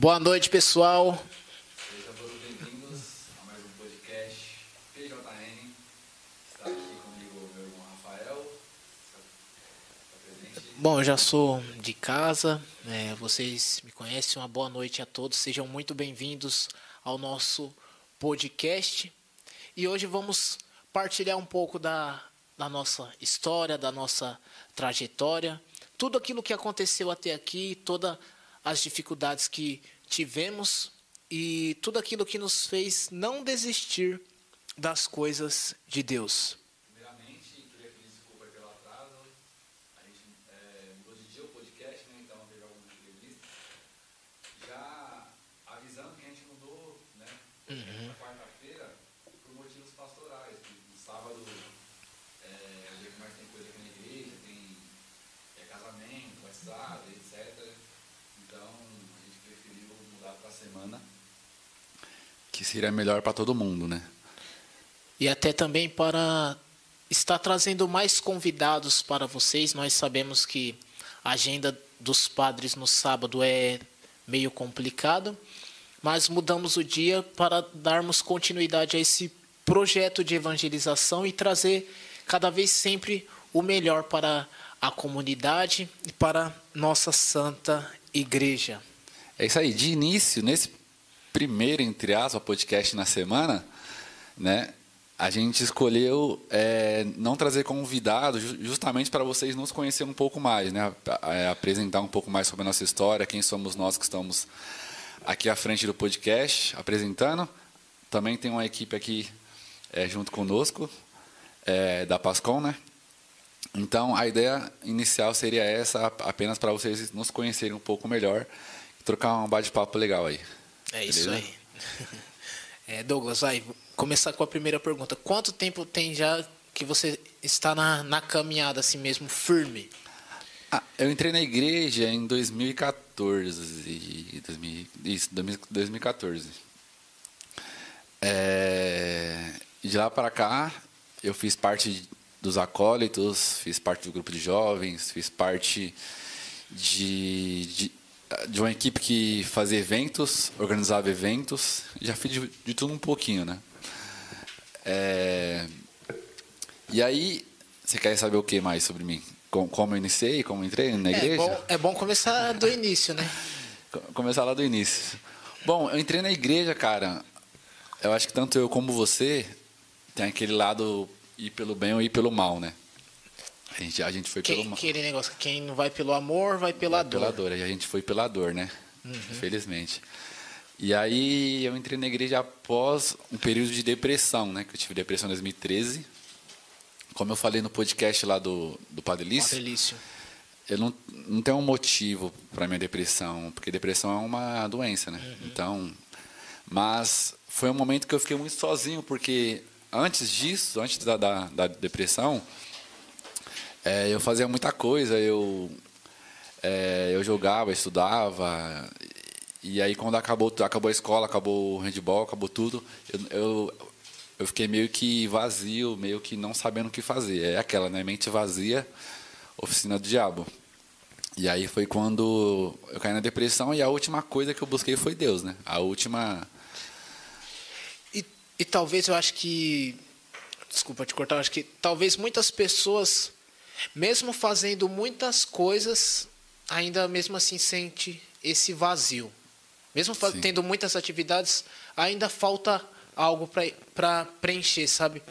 Boa noite, pessoal. Sejam todos bem-vindos a mais um podcast PJN. Está aqui comigo meu irmão Rafael. Está. Bom, eu já sou de casa, é, vocês me conhecem. Uma boa noite a todos. Sejam muito bem-vindos ao nosso podcast. E hoje vamos partilhar um pouco da, da nossa história, da nossa trajetória, tudo aquilo que aconteceu até aqui, todas as dificuldades que tivemos e tudo aquilo que nos fez não desistir das coisas de Deus. Primeiramente, queria pedir desculpa pelo atraso. A gente é, mudou de dia o podcast, né? Então teve algumas entrevistas. Já avisando que a gente mudou, né? Uhum. Para quarta-feira, por motivos pastorais. que No sábado é o dia que mais tem coisa aqui na igreja, tem é, casamento, batizado, etc. Então a gente preferiu mudar para a semana. Que seria melhor para todo mundo, né? e até também para estar trazendo mais convidados para vocês. Nós sabemos que a agenda dos padres no sábado é meio complicado, mas mudamos o dia para darmos continuidade a esse projeto de evangelização e trazer cada vez sempre o melhor para a comunidade e para nossa santa igreja. É isso aí. De início, nesse primeiro, entre aspas, podcast na semana, né? A gente escolheu é, não trazer convidados ju- justamente para vocês nos conhecerem um pouco mais, né? É, apresentar um pouco mais sobre a nossa história, quem somos nós que estamos aqui à frente do podcast, apresentando. Também tem uma equipe aqui é, junto conosco, é, da Pascom, né? Então, a ideia inicial seria essa, ap- apenas para vocês nos conhecerem um pouco melhor trocar um bate-papo legal aí. É isso Beleza? aí. É, Douglas, vai começar com a primeira pergunta. Quanto tempo tem já que você está na, na caminhada assim mesmo, firme? Ah, eu entrei na igreja em 2014. 2000, isso, 2014. É, e de lá para cá, eu fiz parte dos acólitos, fiz parte do grupo de jovens, fiz parte de, de, de uma equipe que fazia eventos, organizava eventos. Já fiz de, de tudo um pouquinho, né? É, e aí, você quer saber o que mais sobre mim? Com- Como eu iniciei, como eu entrei na É igreja? bom, é bom começar do início, né? Co- Começar lá do início. Bom, eu entrei na igreja, cara. Eu acho que tanto eu como você tem aquele lado ir pelo bem ou ir pelo mal, né? A gente, a gente foi pelo Quem, mal. aquele negócio, quem não vai pelo amor, vai pela dor. Pela dor. E a gente foi pela dor, né? Infelizmente. E aí eu entrei na igreja após um período de depressão, né? Que eu tive depressão em 2013. Como eu falei no podcast lá do, do Padre Lício, Delício. eu não, não tenho um motivo para minha depressão, porque depressão é uma doença, né? Então, mas foi um momento que eu fiquei muito sozinho, porque antes disso, antes da, da, da depressão, é, eu fazia muita coisa, eu é, eu jogava, estudava, e aí quando acabou acabou a escola, acabou o handball, acabou tudo, eu, eu eu fiquei meio que vazio, meio que não sabendo o que fazer. É aquela, né? Mente vazia, oficina do diabo. E aí foi quando eu caí na depressão e a última coisa que eu busquei foi Deus, né? A última. E, e talvez eu acho que. Desculpa te cortar, eu acho que talvez muitas pessoas, mesmo fazendo muitas coisas, ainda mesmo assim sente esse vazio. Mesmo Sim. tendo muitas atividades, ainda falta algo para preencher, sabe?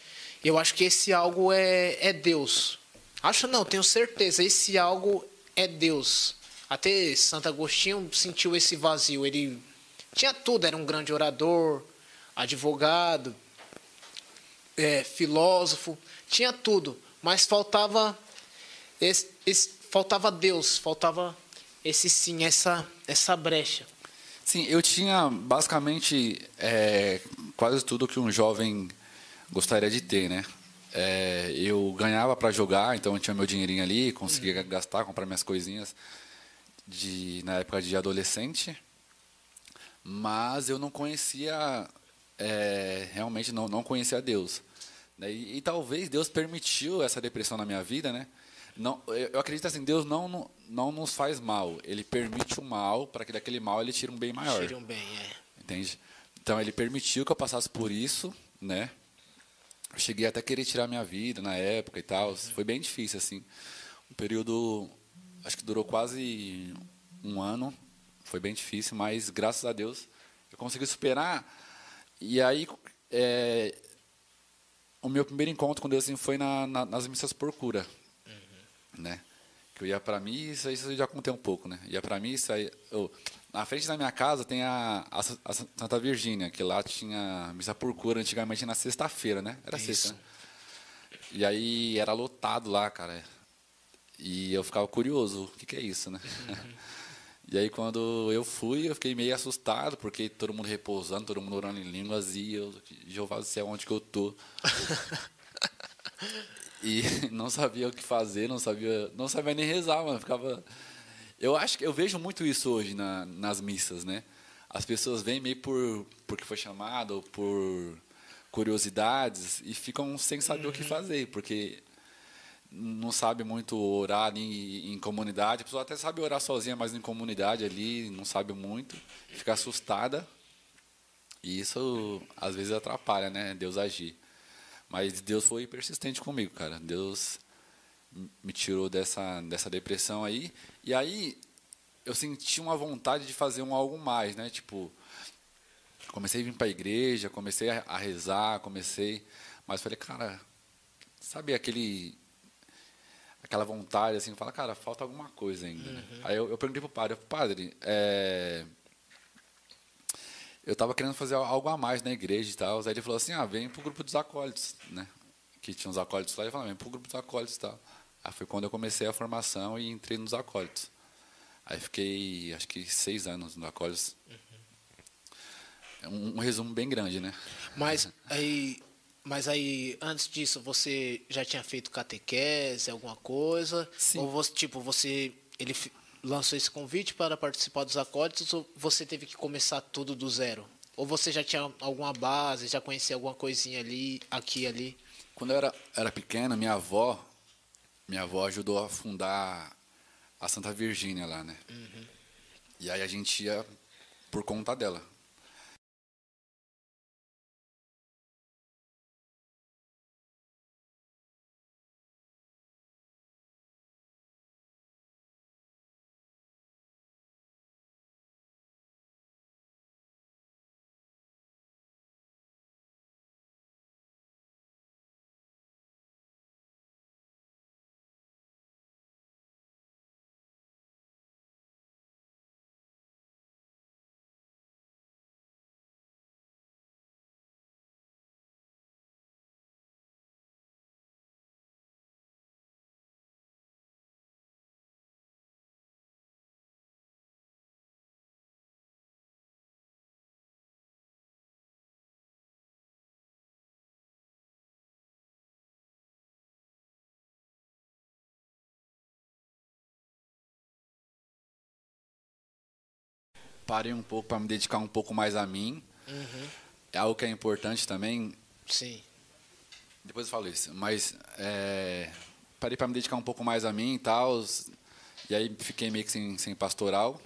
Eu acho que esse algo é, é Deus. Acho não, tenho certeza, esse algo é Deus. Até Santo Agostinho sentiu esse vazio. Ele tinha tudo, era um grande orador, advogado, é, filósofo, tinha tudo, mas faltava esse, esse- faltava Deus, faltava esse sim, essa essa brecha. Sim, eu tinha basicamente é, quase tudo que um jovem gostaria de ter, né? É, eu ganhava para jogar, então eu tinha meu dinheirinho ali, conseguia gastar, comprar minhas coisinhas de na época de adolescente, mas eu não conhecia é, realmente não não conhecia Deus, né? e, e talvez Deus permitiu essa depressão na minha vida, né? Não, eu acredito assim, Deus não, não, não nos faz mal. Ele permite o mal para que daquele mal ele tire um bem maior. Tire um bem, é. Entende? Então ele permitiu que eu passasse por isso, né? Eu cheguei até a querer tirar minha vida na época e tal. Foi bem difícil, assim. Um período, acho que durou quase um ano. Foi bem difícil, mas graças a Deus eu consegui superar. E aí, é, o meu primeiro encontro com Deus assim, foi na, na, nas missas por cura. Né? Que eu ia para missa, isso eu já contei um pouco, né? Ia para missa, eu, na frente da minha casa tem a, a, a, Santa Virgínia, que lá tinha missa por cura antigamente na sexta-feira, né? Era Isso. sexta, né? E aí era lotado lá, cara. E eu ficava curioso, o que, que é isso, né? Uhum. e aí quando eu fui, eu fiquei meio assustado, porque todo mundo repousando, todo mundo orando em línguas, e eu, Jeová do céu, onde que eu tô? e não sabia o que fazer, não sabia, não sabia nem rezar, mano. Ficava eu acho que eu vejo muito isso hoje na, nas missas, né? As pessoas vêm meio por porque foi chamado ou por curiosidades e ficam sem saber uhum. o que uhum. fazer, porque não sabe muito orar em, em, comunidade. A pessoa até sabe orar sozinha, mas em comunidade ali não sabe muito, fica assustada. E isso às vezes atrapalha, né? Deus agir. Mas Deus foi persistente comigo, cara. Deus me tirou dessa, dessa depressão aí. E aí eu senti uma vontade de fazer um algo mais, né? Tipo, comecei a vir para a igreja, comecei a, rezar, comecei, mas falei, cara, sabe aquele aquela vontade assim, fala, cara, falta alguma coisa ainda. Uhum. Aí eu, eu perguntei pro padre, padre, é, eu estava querendo fazer algo a mais na igreja e tal. Aí ele falou assim, ah, vem pro grupo dos acólitos, né? Que tinha uns acólitos lá, ele falou, vem pro grupo dos acólitos e tal. Aí foi quando eu comecei a formação e entrei nos acólitos. Aí fiquei, acho que seis anos no acólitos. É um, um, resumo bem grande, né? Mas aí, mas aí, antes disso, você já tinha feito catequese, alguma coisa? Sim. Ou você, tipo, você, ele lançou esse convite para participar dos acólitos ou você teve que começar tudo do zero? Ou você já tinha alguma base, já conhecia alguma coisinha ali, aqui ali? Quando eu era, era pequena, minha avó, minha avó ajudou a fundar a Santa Virgínia lá, né? Uhum. E aí a gente ia por conta dela. Parei um pouco para me dedicar um pouco mais a mim. Uhum. É algo que é importante também. Sim. Depois eu falo isso. Mas é, parei para me dedicar um pouco mais a mim e tal. E aí fiquei meio que sem, sem pastoral,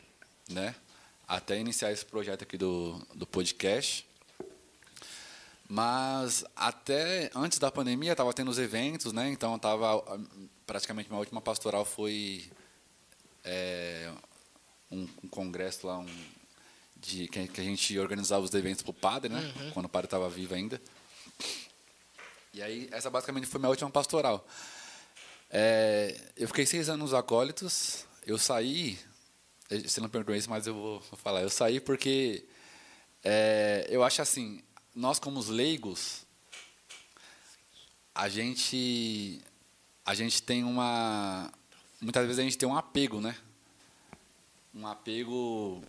né? Até iniciar esse projeto aqui do, do podcast. Mas até antes da pandemia estava tendo os eventos, né? Então tava praticamente minha última pastoral foi é, um, um congresso lá, um, de, que, que, a gente organizava os eventos para o padre, né? Uhum. Quando o padre estava vivo ainda. E aí, essa basicamente foi minha última pastoral. É, eu fiquei seis anos nos acólitos. Eu saí, você não perguntou isso, mas eu vou, vou falar. Eu saí porque é, eu acho assim, nós como os leigos, a gente, a gente tem uma, muitas vezes a gente tem um apego, né? Um apego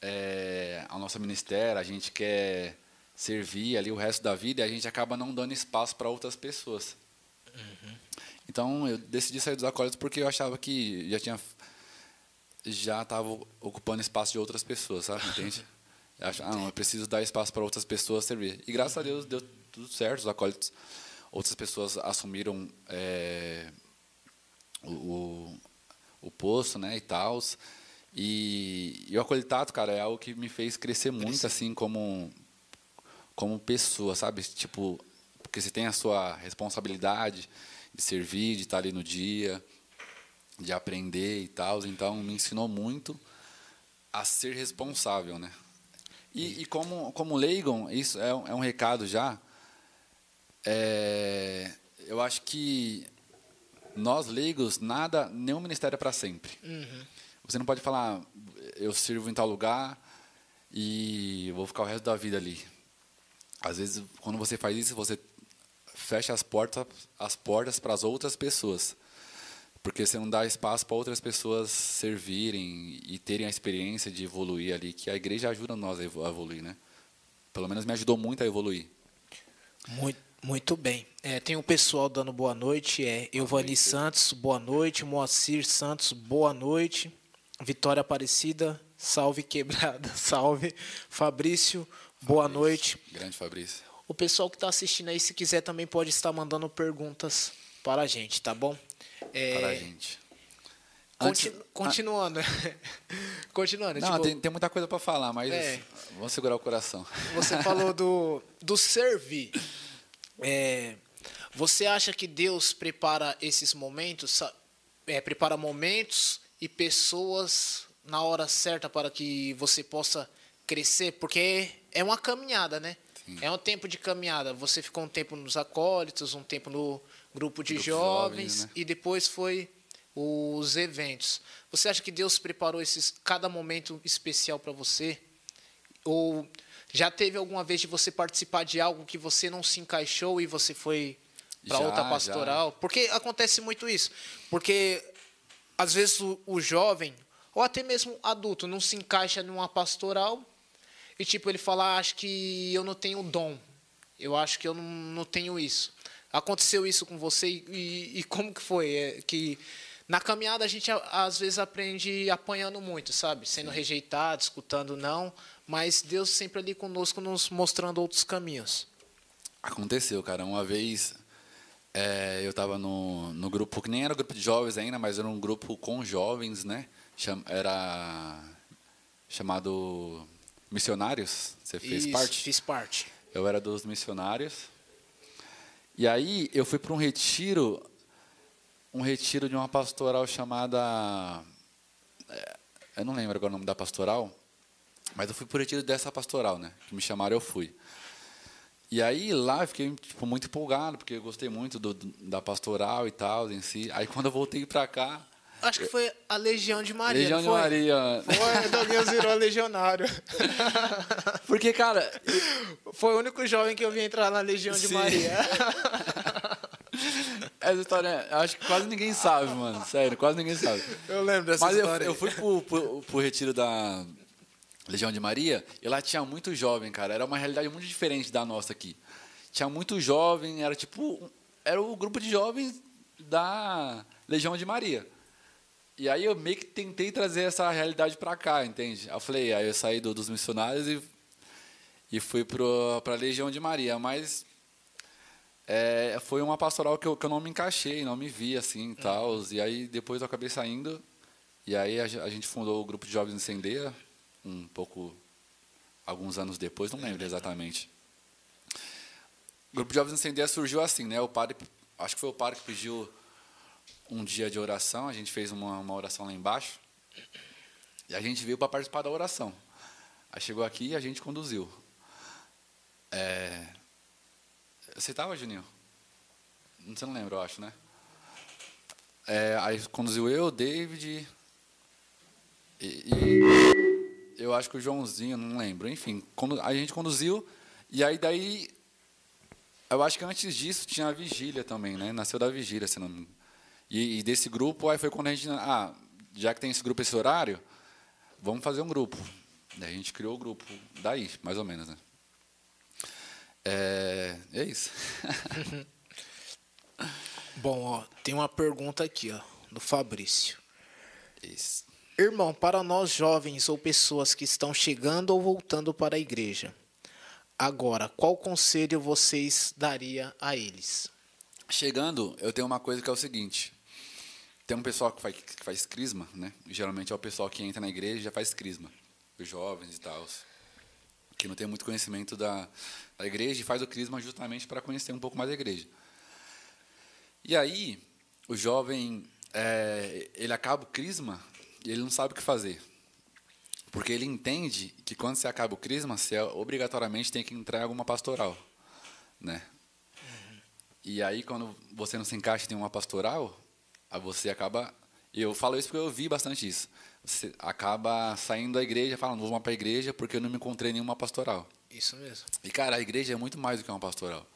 é, ao nosso ministério, a gente quer servir ali o resto da vida e a gente acaba não dando espaço para outras pessoas. Uhum. Então eu decidi sair dos acólitos porque eu achava que já tinha já estava ocupando espaço de outras pessoas, sabe? Entende? Eu acho, ah, não, eu preciso dar espaço para outras pessoas servir. E graças a Deus deu tudo certo, os acólitos, outras pessoas assumiram é, o, o, o poço, né, e tal. E, e o acolhitato, cara, é algo que me fez crescer muito, assim, como, como pessoa, sabe? Tipo, porque você tem a sua responsabilidade de servir, de estar ali no dia, de aprender e tal. Então, me ensinou muito a ser responsável, né? E, e como, como leigo, isso é um, é um recado já. É, eu acho que nós leigos, nada, nenhum ministério é para sempre. Uhum. Você não pode falar, eu sirvo em tal lugar e vou ficar o resto da vida ali. Às vezes, quando você faz isso, você fecha as portas, as portas para as outras pessoas. Porque você não dá espaço para outras pessoas servirem e terem a experiência de evoluir ali, que a igreja ajuda nós a evoluir, né? Pelo menos me ajudou muito a evoluir. Muito, muito bem. É, tem um pessoal dando boa noite. É Euvani Santos, boa noite. Moacir Santos, boa noite. Vitória Aparecida, salve quebrada, salve. Fabrício, boa Fabrício, noite. Grande Fabrício. O pessoal que está assistindo aí, se quiser, também pode estar mandando perguntas para a gente, tá bom? É, para a gente. Antes, continuando. continuando. Não, tipo, tem, tem, muita coisa para falar, mas é, vamos segurar o coração. Você falou do, do servir. É, você acha que Deus prepara esses momentos, é, prepara momentos e pessoas na hora certa para que você possa crescer? Porque é uma caminhada, né? Sim. É um tempo de caminhada. Você ficou um tempo nos acólitos, um tempo no grupo de grupo jovens, jovens né? e depois foi os eventos. Você acha que Deus preparou esses cada momento especial para você? Ou já teve alguma vez de você participar de algo que você não se encaixou e você foi para outra pastoral? Já. Porque acontece muito isso. Porque às vezes o, o jovem ou até mesmo adulto não se encaixa numa pastoral e tipo ele fala, ah, acho que eu não tenho dom. Eu acho que eu não, não tenho isso. Aconteceu isso com você e, e como que foi? É, que na caminhada a gente às vezes aprende apanhando muito, sabe? Sendo Sim. rejeitado, escutando não, mas Deus sempre ali conosco nos mostrando outros caminhos. Aconteceu, cara. Uma vez é, eu estava no, no grupo, que nem era um grupo de jovens ainda, mas era um grupo com jovens, né? Cham, era chamado Missionários. Você fez Isso, parte? Fiz parte. Eu era dos missionários. E aí eu fui para um retiro, um retiro de uma pastoral chamada. É, eu não lembro agora o nome da pastoral, mas eu fui para o retiro dessa pastoral, né? Que me chamaram, eu fui. E aí lá eu fiquei tipo, muito empolgado, porque eu gostei muito do, da pastoral e tal, em si. Aí quando eu voltei para cá. Acho que foi a Legião de Maria. Legião de Maria. Foi, Douglas virou legionário. Porque, cara. Foi o único jovem que eu vi entrar na Legião Sim. de Maria. Essa história, acho que quase ninguém sabe, mano. Sério, quase ninguém sabe. Eu lembro dessa Mas história. Mas eu, eu, fui pro, pro, pro retiro da, Legião de Maria, e lá tinha muito jovem, cara. Era uma realidade muito diferente da nossa aqui. Tinha muito jovem, era tipo. Era o grupo de jovens da Legião de Maria. E aí eu meio que tentei trazer essa realidade para cá, entende? Eu falei, aí eu saí do, dos missionários e, e fui para a Legião de Maria. Mas é, foi uma pastoral que eu, que eu não me encaixei, não me vi assim e tal. E aí depois eu acabei saindo. E aí a, a gente fundou o grupo de jovens Incendeia, um pouco alguns anos depois, não lembro exatamente. O grupo de jovens incendiários surgiu assim, né? O padre, acho que foi o padre que pediu um dia de oração, a gente fez uma, uma oração lá embaixo e a gente veio para participar da oração. Aí chegou aqui e a gente conduziu. É... Você estava, Juninho? Você não lembra, eu acho, né? É, aí conduziu eu, David e, e eu acho que o Joãozinho, não lembro. Enfim, a gente conduziu e aí daí eu acho que antes disso tinha a vigília também, né? Nasceu da vigília, se não e, e desse grupo aí foi quando a gente, ah, já que tem esse grupo esse horário, vamos fazer um grupo. Daí a gente criou o grupo daí, mais ou menos, né? É, é isso. Bom, ó, tem uma pergunta aqui, ó, do Fabrício. Isso. Irmão, para nós jovens ou pessoas que estão chegando ou voltando para a igreja, agora, qual conselho vocês daria a eles? Chegando, eu tenho uma coisa que é o seguinte: tem um pessoal que faz, que faz crisma, né? Geralmente é o pessoal que entra na igreja e já faz crisma. Os jovens e tal. Que não tem muito conhecimento da, da igreja e faz o crisma justamente para conhecer um pouco mais a igreja. E aí, o jovem, é, ele acaba o crisma e ele não sabe o que fazer. Porque ele entende que quando você acaba o crisma, você obrigatoriamente tem que entrar em alguma pastoral. Né? Uhum. E aí, quando você não se encaixa em uma pastoral, você acaba. Eu falo isso porque eu vi bastante isso. Você acaba saindo da igreja, falando, vou para a igreja porque eu não me encontrei em nenhuma pastoral. Isso mesmo. E, cara, a igreja é muito mais do que uma pastoral.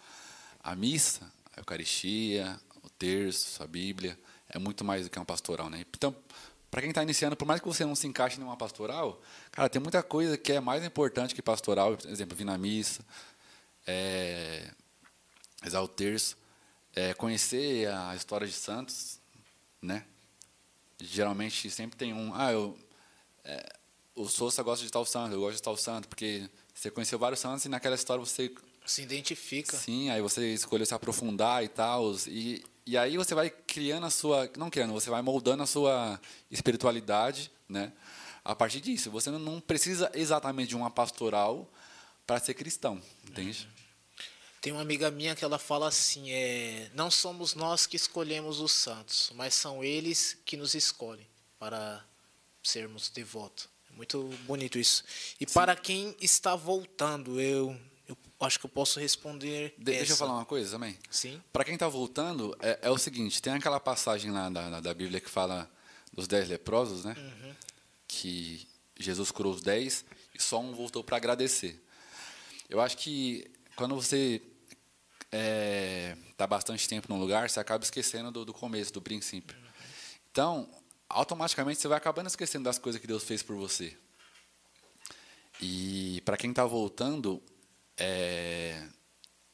A missa, a Eucaristia, o terço, a Bíblia, é muito mais do que uma pastoral, né? Então, para quem está iniciando, por mais que você não se encaixe em uma pastoral, cara, tem muita coisa que é mais importante que pastoral. Por exemplo, vir na missa, é, rezar o terço, é, conhecer a história de santos, né? Geralmente sempre tem um, ah, eu, é, o Sousa gosta de tal santo, eu gosto de tal santo, porque você conheceu vários santos e naquela história você se identifica. Sim, aí você escolheu se aprofundar e tal, e, e aí você vai criando a sua, não criando, você vai moldando a sua espiritualidade, né? A partir disso, você não precisa exatamente de uma pastoral para ser cristão, entende? Tem uma amiga minha que ela fala assim, é, não somos nós que escolhemos os santos, mas são eles que nos escolhem para sermos devotos. É muito bonito isso. E Sim. para quem está voltando, eu, eu acho que eu posso responder. De, deixa eu falar uma coisa também. Sim. Para quem está voltando, é, é, o seguinte: tem aquela passagem lá da, da Bíblia que fala dos dez leprosos, né? Uhum. Que Jesus curou os dez e só um voltou para agradecer. Eu acho que quando você está é, tá bastante tempo num lugar, você acaba esquecendo do, do começo, do princípio. Então, automaticamente você vai acabando esquecendo das coisas que Deus fez por você. E para quem está voltando, é,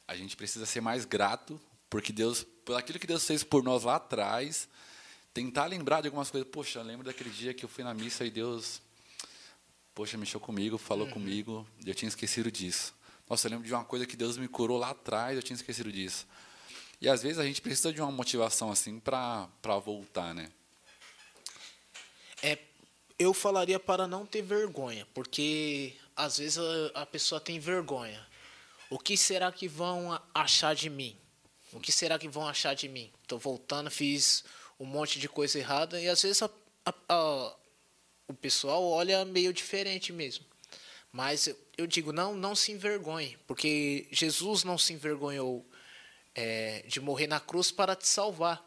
a gente precisa ser mais grato porque Deus, por aquilo que Deus fez por nós lá atrás, tentar lembrar de algumas coisas. Poxa, lembro daquele dia que eu fui na missa e Deus, poxa, mexeu comigo, falou uhum. comigo, eu tinha esquecido disso. Nossa, eu lembro de uma coisa que Deus me curou lá atrás, eu tinha esquecido disso. E às vezes a gente precisa de uma motivação assim para voltar, né? É, eu falaria para não ter vergonha, porque às vezes a, a pessoa tem vergonha. O que será que vão achar de mim? O que será que vão achar de mim? Estou voltando, fiz um monte de coisa errada e às vezes a, a, a, o pessoal olha meio diferente mesmo. Mas eu digo, não, não se envergonhe, porque Jesus não se envergonhou é, de morrer na cruz para te salvar.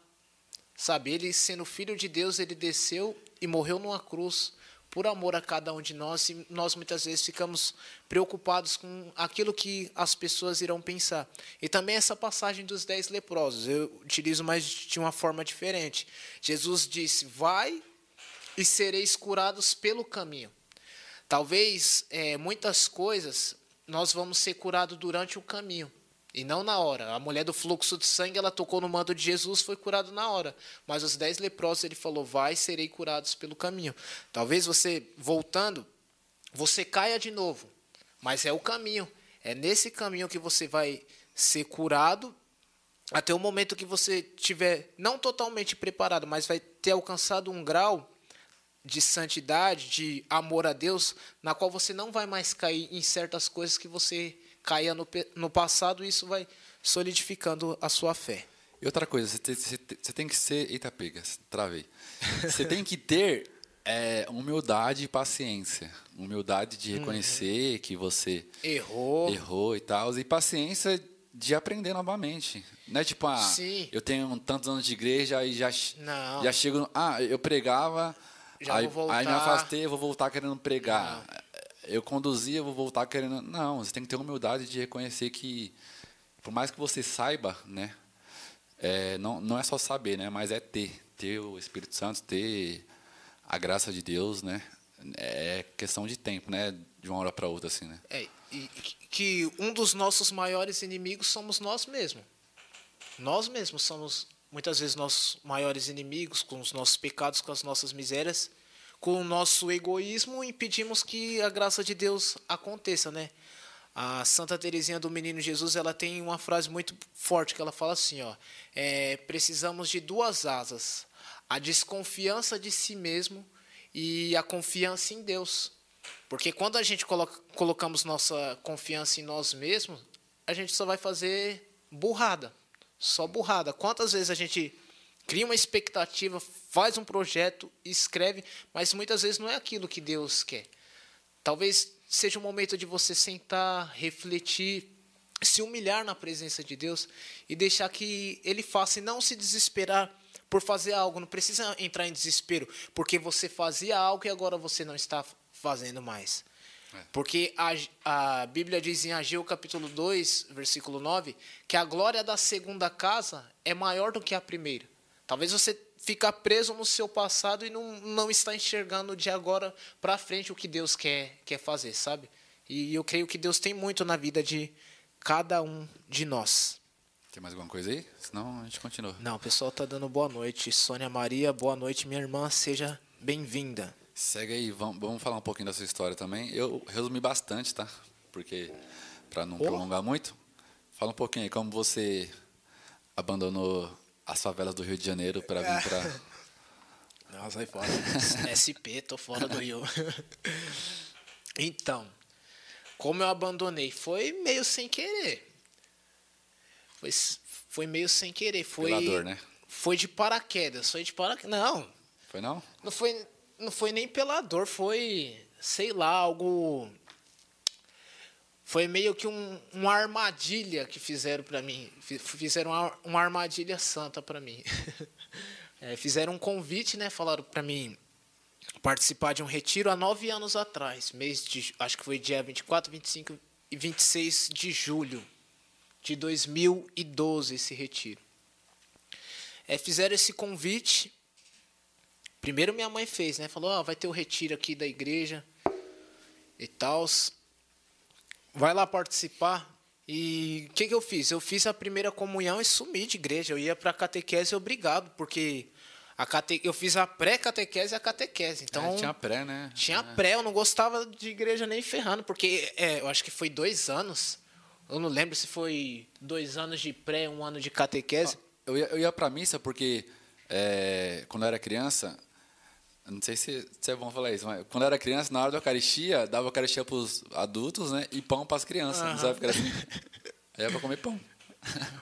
Sabe, ele sendo filho de Deus, ele desceu e morreu numa cruz por amor a cada um de nós, e nós muitas vezes ficamos preocupados com aquilo que as pessoas irão pensar. E também essa passagem dos dez leprosos, eu utilizo mais de uma forma diferente. Jesus disse: Vai e sereis curados pelo caminho. Talvez é, muitas coisas nós vamos ser curados durante o caminho e não na hora. A mulher do fluxo de sangue, ela tocou no manto de Jesus, foi curado na hora. Mas os dez leprosos, ele falou, vai, serei curados pelo caminho. Talvez você, voltando, você caia de novo, mas é o caminho. É nesse caminho que você vai ser curado até o momento que você tiver não totalmente preparado, mas vai ter alcançado um grau de santidade, de amor a Deus, na qual você não vai mais cair em certas coisas que você caía no, no passado, isso vai solidificando a sua fé. E outra coisa, você tem, você tem que ser. Eita, pega, travei. Você tem que ter é, humildade e paciência. Humildade de reconhecer uhum. que você errou. errou e tal. E paciência de aprender novamente. Não é tipo, ah, Sim. eu tenho tantos anos de igreja e já, Não. já chego. Ah, eu pregava já aí, vou voltar. Aí me afastei, vou voltar querendo pregar. Não. Eu conduzia, vou voltar querendo. Não, você tem que ter humildade de reconhecer que, por mais que você saiba, né? É, não, não é só saber, né? Mas é ter. Ter o Espírito Santo, ter a graça de Deus, né? É questão de tempo, né? De uma hora para outra, assim, né? É, e que um dos nossos maiores inimigos somos nós mesmos. Nós mesmos somos muitas vezes nossos maiores inimigos, com os nossos pecados, com as nossas misérias, com o nosso egoísmo, impedimos que a graça de Deus aconteça, né? A Santa Teresinha do Menino Jesus, ela tem uma frase muito forte que ela fala assim, ó, é, precisamos de duas asas, a desconfiança de si mesmo e a confiança em Deus. Porque quando a gente coloca, colocamos nossa confiança em nós mesmos, a gente só vai fazer burrada. Só burrada. Quantas vezes a gente cria uma expectativa, faz um projeto, escreve, mas muitas vezes não é aquilo que Deus quer. Talvez seja o momento de você sentar, refletir, se humilhar na presença de Deus e deixar que Ele faça e não se desesperar por fazer algo. Não precisa entrar em desespero porque você fazia algo e agora você não está fazendo mais. É. Porque a, a Bíblia diz em Ageu capítulo 2, versículo 9, que a glória da segunda casa é maior do que a primeira. Talvez você fica preso no seu passado e não, não está enxergando de agora para frente o que Deus quer, quer fazer, sabe? E eu creio que Deus tem muito na vida de cada um de nós. Tem mais alguma coisa aí? Senão a gente continua. Não, o pessoal tá dando boa noite. Sônia Maria, boa noite, minha irmã, seja bem-vinda. Segue aí, vamos, vamos falar um pouquinho da sua história também. Eu resumi bastante, tá? Porque, para não oh. prolongar muito, fala um pouquinho aí como você abandonou as favelas do Rio de Janeiro para vir para. Não, sai fora. SP, tô fora do Rio. então, como eu abandonei? Foi meio sem querer. Foi, foi meio sem querer. Foi, dor, né? Foi de paraquedas. Foi de paraquedas. Não. Foi não? Não foi não foi nem pela dor, foi, sei lá, algo. Foi meio que um, uma armadilha que fizeram para mim. Fizeram uma, uma armadilha santa para mim. é, fizeram um convite, né? Falaram para mim participar de um retiro há nove anos atrás, mês de, acho que foi dia 24, 25 e 26 de julho de 2012, esse retiro. É, fizeram esse convite Primeiro minha mãe fez, né? Falou, oh, vai ter o retiro aqui da igreja e tal. Vai lá participar. E o que, que eu fiz? Eu fiz a primeira comunhão e sumi de igreja. Eu ia para a catequese obrigado, porque a cate... eu fiz a pré-catequese e a catequese. Então, é, tinha pré, né? Tinha é. pré, eu não gostava de igreja nem ferrando, porque é, eu acho que foi dois anos. Eu não lembro se foi dois anos de pré, um ano de catequese. Eu ia, eu ia para missa porque é, quando eu era criança, não sei se, se, é bom falar isso, mas quando eu era criança, na hora da Eucaristia, dava Eucaristia para os adultos, né? E pão para as crianças. Uhum. Não sabe era assim? Aí era para comer pão.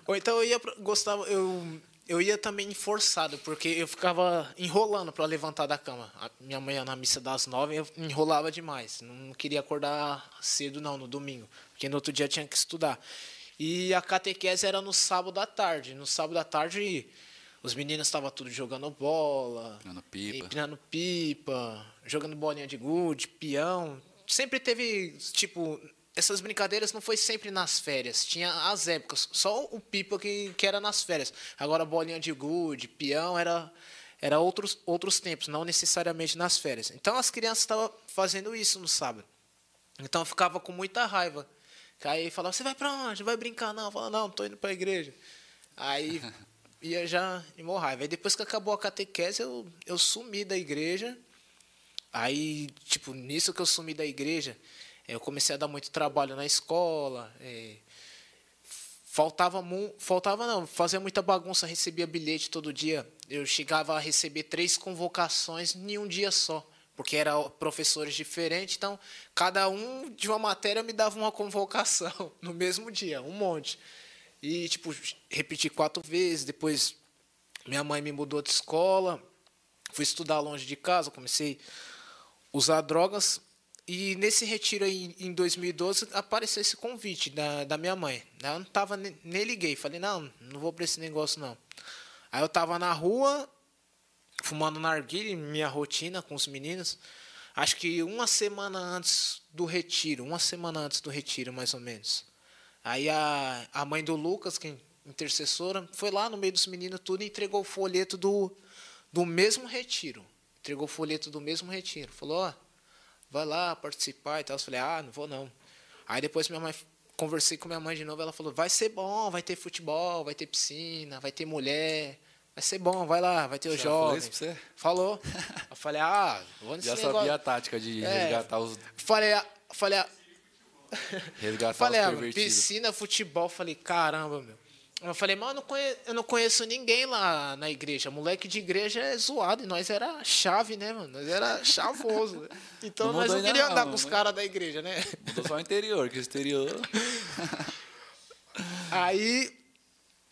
Ou então eu ia gostava, eu, eu ia também forçado, porque eu ficava enrolando para levantar da cama. A minha mãe na missa das nove, eu enrolava demais. Não queria acordar cedo não, no domingo, porque no outro dia tinha que estudar. E a catequese era no sábado à tarde. No sábado à tarde os meninos estavam tudo jogando bola, empinando pipa. empinando pipa, jogando bolinha de gude, peão. Sempre teve, tipo, essas brincadeiras não foi sempre nas férias. Tinha as épocas. Só o pipa que, que era nas férias. Agora bolinha de gude, peão era era outros outros tempos, não necessariamente nas férias. Então as crianças estavam fazendo isso no sábado. Então eu ficava com muita raiva. Aí falava: "Você vai para onde? Vai brincar não?" Eu falava: "Não, tô indo para a igreja". Aí ia já em raiva. Aí depois que acabou a catequese, eu, eu sumi da igreja. Aí, tipo, nisso que eu sumi da igreja, eu comecei a dar muito trabalho na escola. É, faltava, faltava não, fazia muita bagunça, recebia bilhete todo dia. Eu chegava a receber três convocações em um dia só, porque eram professores diferentes, então cada um de uma matéria me dava uma convocação no mesmo dia, um monte. E, tipo, repeti quatro vezes. Depois, minha mãe me mudou de escola. Fui estudar longe de casa. Comecei a usar drogas. E nesse retiro aí, em 2012, apareceu esse convite da, da minha mãe. Eu não tava, nem liguei. Falei, não, não vou para esse negócio, não. Aí eu tava na rua, fumando narguilha, minha rotina com os meninos. Acho que uma semana antes do retiro, uma semana antes do retiro, mais ou menos. Aí a, a mãe do Lucas, que é intercessora, foi lá no meio dos meninos tudo e entregou o folheto do, do mesmo retiro. Entregou o folheto do mesmo retiro. Falou, ó, vai lá participar e tal. Eu falei, ah, não vou não. Aí depois minha mãe, conversei com minha mãe de novo, ela falou, vai ser bom, vai ter futebol, vai ter piscina, vai ter mulher. Vai ser bom, vai lá, vai ter os jovens. Falou, você? falou. Eu falei, ah, vou nesse Já negócio. sabia a tática de é, resgatar os. Falei, falei, Resgatar falei, os ah, piscina, futebol. Falei, caramba, meu. Eu falei, mano, eu não, conheço, eu não conheço ninguém lá na igreja. Moleque de igreja é zoado. E nós era chave, né, mano? Nós era chavoso. Então Não nós não queríamos andar não, com os né? caras da igreja, né? Mudou só o interior, que o exterior. Aí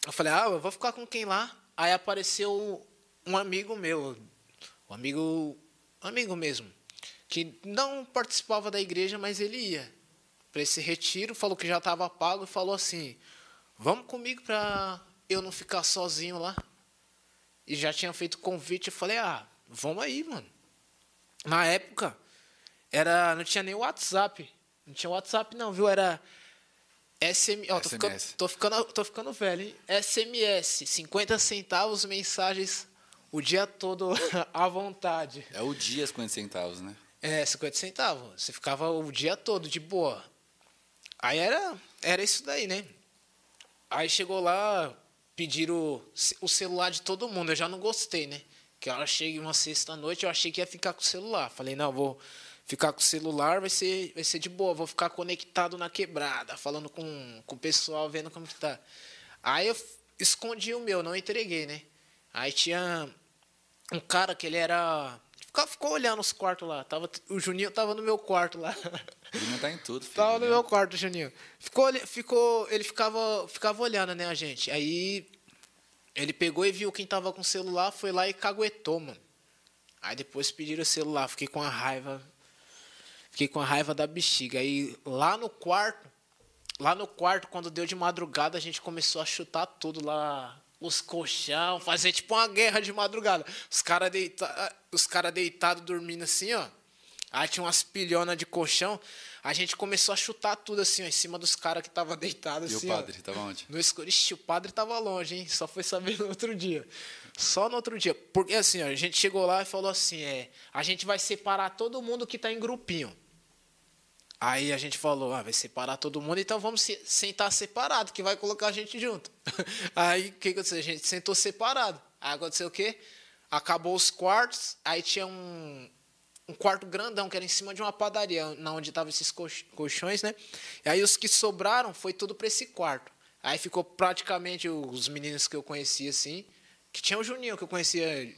eu falei, ah, eu vou ficar com quem lá? Aí apareceu um amigo meu, um amigo, um amigo mesmo, que não participava da igreja, mas ele ia para esse retiro, falou que já estava pago e falou assim: "Vamos comigo para eu não ficar sozinho lá". E já tinha feito convite, eu falei: "Ah, vamos aí, mano". Na época era, não tinha nem WhatsApp. Não tinha WhatsApp não, viu? Era SM, ó, tô, ficando, SMS. tô, ficando, tô ficando velho, hein? SMS, 50 centavos, mensagens o dia todo à vontade. É o dia 50 centavos, né? É, 50 centavos. Você ficava o dia todo de boa. Aí era, era isso daí, né? Aí chegou lá, pediram o celular de todo mundo. Eu já não gostei, né? Que eu achei uma sexta-noite, eu achei que ia ficar com o celular. Falei, não, vou ficar com o celular, vai ser, vai ser de boa. Vou ficar conectado na quebrada, falando com, com o pessoal, vendo como que tá. Aí eu escondi o meu, não entreguei, né? Aí tinha um cara que ele era. Ficou, ficou olhando os quartos lá. Tava, o Juninho tava no meu quarto lá. Ele não tá em tudo, filho. Tava no meu quarto, Juninho. Ficou, ficou, ele ficava, ficava olhando, né, a gente. Aí ele pegou e viu quem tava com o celular, foi lá e caguetou, mano. Aí depois pediram o celular, fiquei com a raiva. Fiquei com a raiva da bexiga. Aí lá no quarto, lá no quarto, quando deu de madrugada, a gente começou a chutar tudo lá. Os colchão, fazer tipo uma guerra de madrugada. Os caras deita os cara deitados dormindo assim, ó. Aí tinha umas pilhonas de colchão. A gente começou a chutar tudo assim, ó, em cima dos caras que tava deitado E assim, o ó. padre, tava onde? No escuro. Ixi, o padre tava longe, hein? Só foi saber no outro dia. Só no outro dia. Porque assim, ó, a gente chegou lá e falou assim: é, a gente vai separar todo mundo que tá em grupinho. Aí a gente falou, ah, vai separar todo mundo, então vamos se- sentar separado, que vai colocar a gente junto. Aí o que aconteceu? A gente sentou separado. Aí aconteceu o quê? Acabou os quartos, aí tinha um, um quarto grandão que era em cima de uma padaria, na onde estavam esses colch- colchões, né? E aí os que sobraram foi tudo para esse quarto. Aí ficou praticamente os meninos que eu conhecia assim, que tinha o Juninho que eu conhecia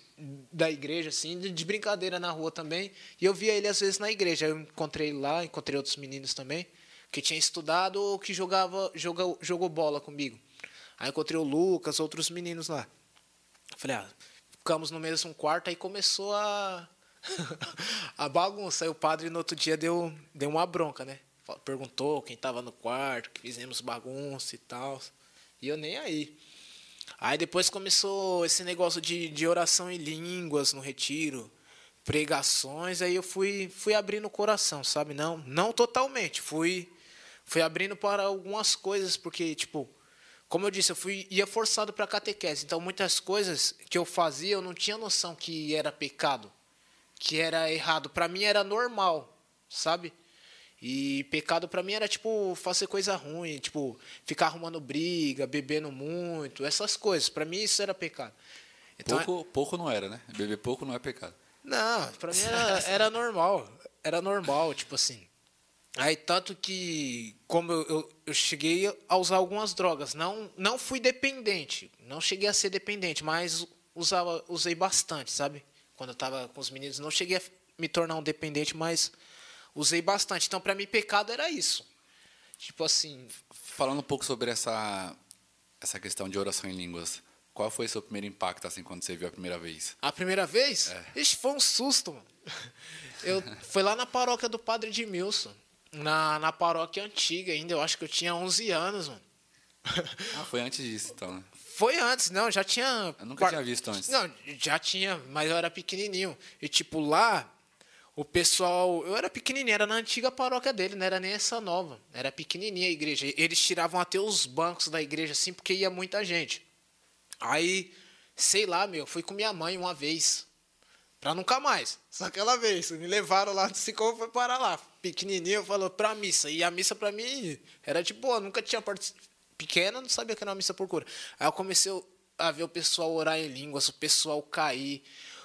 da igreja assim, de, de brincadeira na rua também, e eu via ele às vezes na igreja. Eu encontrei lá, encontrei outros meninos também que tinha estudado ou que jogava jogou, jogou bola comigo. Aí encontrei o Lucas, outros meninos lá. Falei, ah, ficamos no mesmo quarto, aí começou a, a bagunça. Aí o padre no outro dia deu, deu uma bronca, né? Perguntou quem tava no quarto, que fizemos bagunça e tal. E eu nem aí. Aí depois começou esse negócio de, de oração em línguas no retiro, pregações, aí eu fui, fui abrindo o coração, sabe? Não, não totalmente, fui, fui abrindo para algumas coisas, porque, tipo, como eu disse, eu fui, ia forçado para catequese, então muitas coisas que eu fazia eu não tinha noção que era pecado, que era errado. Para mim era normal, sabe? E pecado para mim era tipo fazer coisa ruim, tipo ficar arrumando briga, bebendo muito, essas coisas. Para mim isso era pecado. Então, Pouco, pouco não era, né? Beber pouco não é pecado. não, pra mim era, era normal. Era normal, tipo assim. Aí, tanto que, como eu, eu, eu cheguei a usar algumas drogas, não, não fui dependente, não cheguei a ser dependente, mas usava, usei bastante, sabe? Quando eu tava com os meninos, não cheguei a me tornar um dependente, mas usei bastante. Então, pra mim, pecado era isso. Tipo assim, Falando um pouco sobre essa, essa questão de oração em línguas, qual foi o seu primeiro impacto assim quando você viu a primeira vez? A primeira vez? É. Ixi, foi um susto, mano. Eu, foi lá na paróquia do Padre Edmilson. Na, na paróquia antiga ainda, eu acho que eu tinha 11 anos, mano. Ah, foi antes disso, então, né? Foi antes, não, já tinha... Eu nunca tinha visto antes. Não, já tinha, mas eu era pequenininho. E, tipo, lá, o pessoal... Eu era pequenininho, era na antiga paróquia dele, não era nem essa nova. Era pequenininha a igreja. Eles tiravam até os bancos da igreja, assim, porque ia muita gente. Aí, sei lá, meu, fui com minha mãe uma vez. Pra nunca mais. Só aquela vez. Me levaram lá, sei como foi parar lá. Pequenininho, falou pra missa. E a missa pra mim era de boa, nunca tinha participado. Pequena, não sabia que era uma missa por cura. Aí eu comecei a ver o pessoal orar em línguas, o pessoal cair,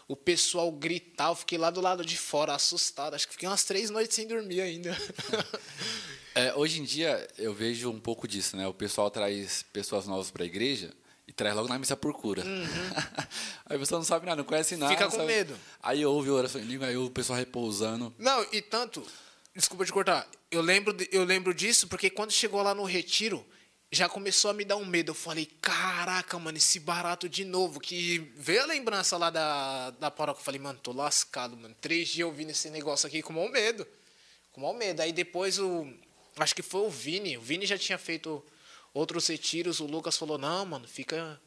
o pessoal gritar. Eu fiquei lá do lado de fora, assustado. Acho que fiquei umas três noites sem dormir ainda. É, hoje em dia eu vejo um pouco disso, né? O pessoal traz pessoas novas para a igreja e traz logo na missa por cura. Uhum. aí a pessoa não sabe nada, não conhece nada. Fica com sabe? medo. Aí ouve oração em língua, aí o pessoal repousando. Não, e tanto, desculpa te cortar, eu lembro, eu lembro disso porque quando chegou lá no retiro, já começou a me dar um medo. Eu falei, caraca, mano, esse barato de novo. Que veio a lembrança lá da, da paróquia. Eu falei, mano, tô lascado, mano. Três dias ouvindo esse negócio aqui com mau medo. Com mau medo. Aí depois o. Acho que foi o Vini. O Vini já tinha feito outros retiros. O Lucas falou, não, mano, fica.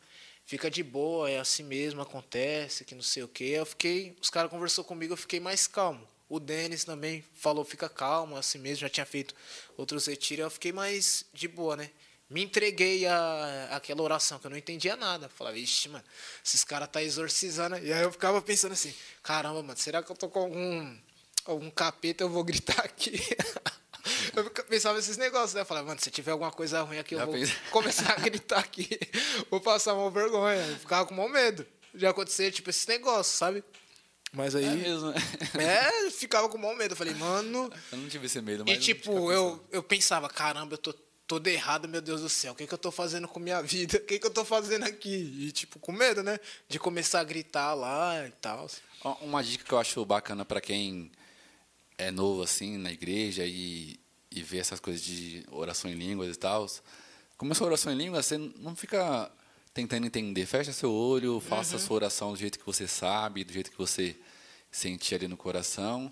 Fica de boa, é assim mesmo, acontece, que não sei o quê. Eu fiquei, os caras conversou comigo, eu fiquei mais calmo. O Denis também falou, fica calmo, assim mesmo, já tinha feito outros retiros, eu fiquei mais de boa, né? Me entreguei a aquela oração que eu não entendia nada. Falava, ixi, mano, esses caras tá exorcizando. E aí eu ficava pensando assim, caramba, mano, será que eu tô com algum, algum capeta eu vou gritar aqui? Eu pensava nesses negócios, né? Eu falava, mano, se tiver alguma coisa ruim aqui, eu Já vou pensei. começar a gritar aqui. vou passar uma vergonha. Eu ficava com mau medo de acontecer, tipo, esse negócio, sabe? Mas aí. É mesmo, né? É, ficava com mau medo. Eu falei, mano. Eu não tive esse medo, mas. E tipo, eu, eu pensava, caramba, eu tô todo errado, meu Deus do céu. O que, que eu tô fazendo com minha vida? O que, que eu tô fazendo aqui? E, tipo, com medo, né? De começar a gritar lá e tal. Uma dica que eu acho bacana para quem é novo, assim, na igreja e, e vê essas coisas de oração em línguas e tal. Começou a oração em línguas, você não fica tentando entender. Fecha seu olho, faça uhum. a sua oração do jeito que você sabe, do jeito que você sente ali no coração.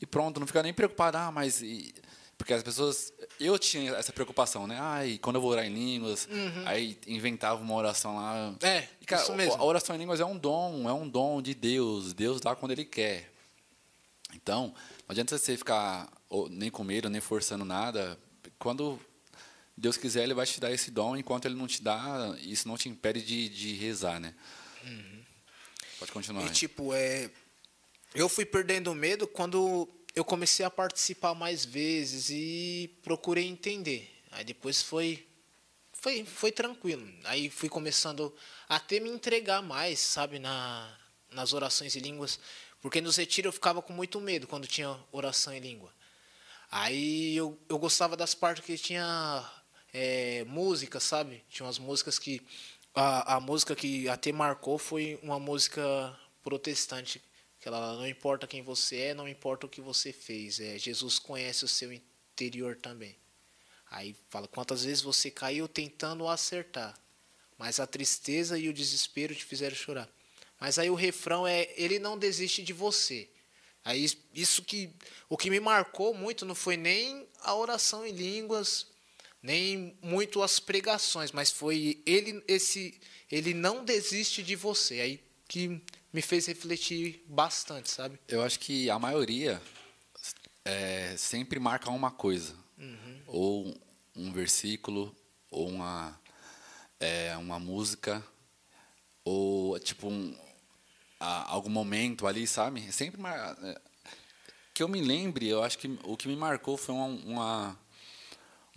E pronto, não fica nem preocupado, ah, mas... E, porque as pessoas. Eu tinha essa preocupação, né? Ai, quando eu vou orar em línguas, uhum. aí inventava uma oração lá. É, e, cara, isso mesmo. A oração em línguas é um dom, é um dom de Deus. Deus dá quando Ele quer. Então, não adianta você ficar nem com medo, nem forçando nada. Quando Deus quiser, Ele vai te dar esse dom. Enquanto Ele não te dá, isso não te impede de, de rezar, né? Uhum. Pode continuar. E, tipo, é, eu fui perdendo medo quando eu comecei a participar mais vezes e procurei entender. Aí depois foi foi foi tranquilo. Aí fui começando a até me entregar mais, sabe, na nas orações em línguas, porque nos retiros eu ficava com muito medo quando tinha oração em língua. Aí eu, eu gostava das partes que tinha é, música, sabe? Tinha umas músicas que a, a música que até marcou foi uma música protestante que ela não importa quem você é, não importa o que você fez. É, Jesus conhece o seu interior também. Aí fala quantas vezes você caiu tentando acertar, mas a tristeza e o desespero te fizeram chorar. Mas aí o refrão é ele não desiste de você. Aí isso que o que me marcou muito não foi nem a oração em línguas, nem muito as pregações, mas foi ele esse ele não desiste de você. Aí que me fez refletir bastante, sabe? Eu acho que a maioria é, sempre marca uma coisa. Uhum. Ou um versículo, ou uma, é, uma música, ou tipo um, a, algum momento ali, sabe? Sempre mar... É, que eu me lembre, eu acho que o que me marcou foi uma, uma,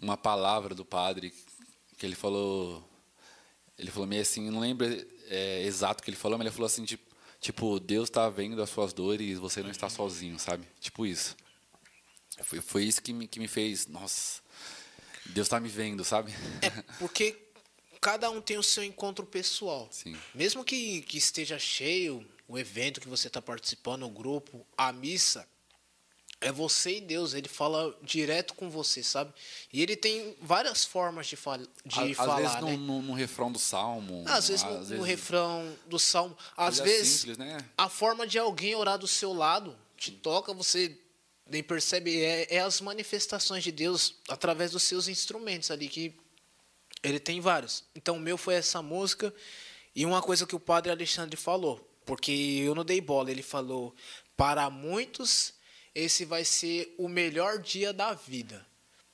uma palavra do padre que ele falou ele falou meio assim, não lembro é, exato o que ele falou, mas ele falou assim, tipo, Tipo, Deus está vendo as suas dores e você não está sozinho, sabe? Tipo isso. Foi, foi isso que me, que me fez, nossa, Deus está me vendo, sabe? É, porque cada um tem o seu encontro pessoal. Sim. Mesmo que, que esteja cheio o evento que você está participando, o grupo, a missa, é você e Deus, ele fala direto com você, sabe? E ele tem várias formas de, fal de às, falar, às vezes né? no, no, no, refrão do salmo. Às vezes, às no, vezes no, refrão do salmo. Às é vezes, simples, né? a forma de alguém orar do seu lado te toca, você nem percebe. É, é as manifestações de Deus através dos seus instrumentos ali, que ele tem vários. Então, o meu foi essa música. E uma coisa que o padre Alexandre falou, porque eu não dei bola, ele falou: para muitos esse vai ser o melhor dia da vida.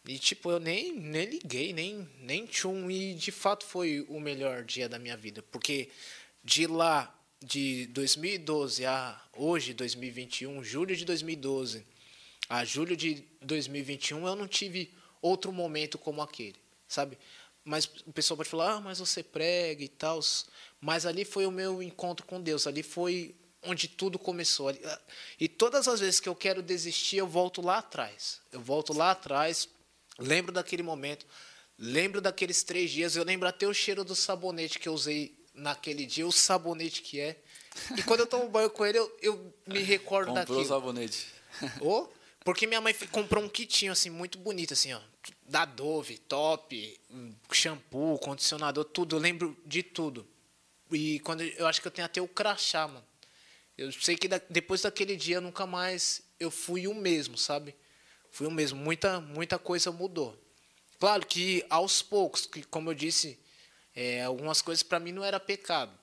E tipo, eu nem, nem liguei, nem, nem tchum. E de fato foi o melhor dia da minha vida. Porque de lá, de 2012 a hoje, 2021, julho de 2012 a julho de 2021, eu não tive outro momento como aquele, sabe? Mas o pessoal pode falar, ah, mas você prega e tal. Mas ali foi o meu encontro com Deus. Ali foi onde tudo começou. E todas as vezes que eu quero desistir, eu volto lá atrás. Eu volto lá atrás, Lembro daquele momento. Lembro daqueles três dias. Eu lembro até o cheiro do sabonete que eu usei naquele dia, o sabonete que é. E quando eu tomo banho com ele, eu, eu me recordo Comprou daquilo. o sabonete. Oh, porque minha mãe comprou um kitinho assim, muito bonito, assim, ó. Da Dove, top, shampoo, condicionador, tudo. Eu lembro de tudo. E quando eu acho que eu tenho até o crachá, mano. Eu sei que da, depois daquele dia nunca mais eu fui o mesmo, sabe? Fui o mesmo. Muita, muita coisa mudou. Claro que aos poucos, que como eu disse, é, algumas coisas para mim não era pecado.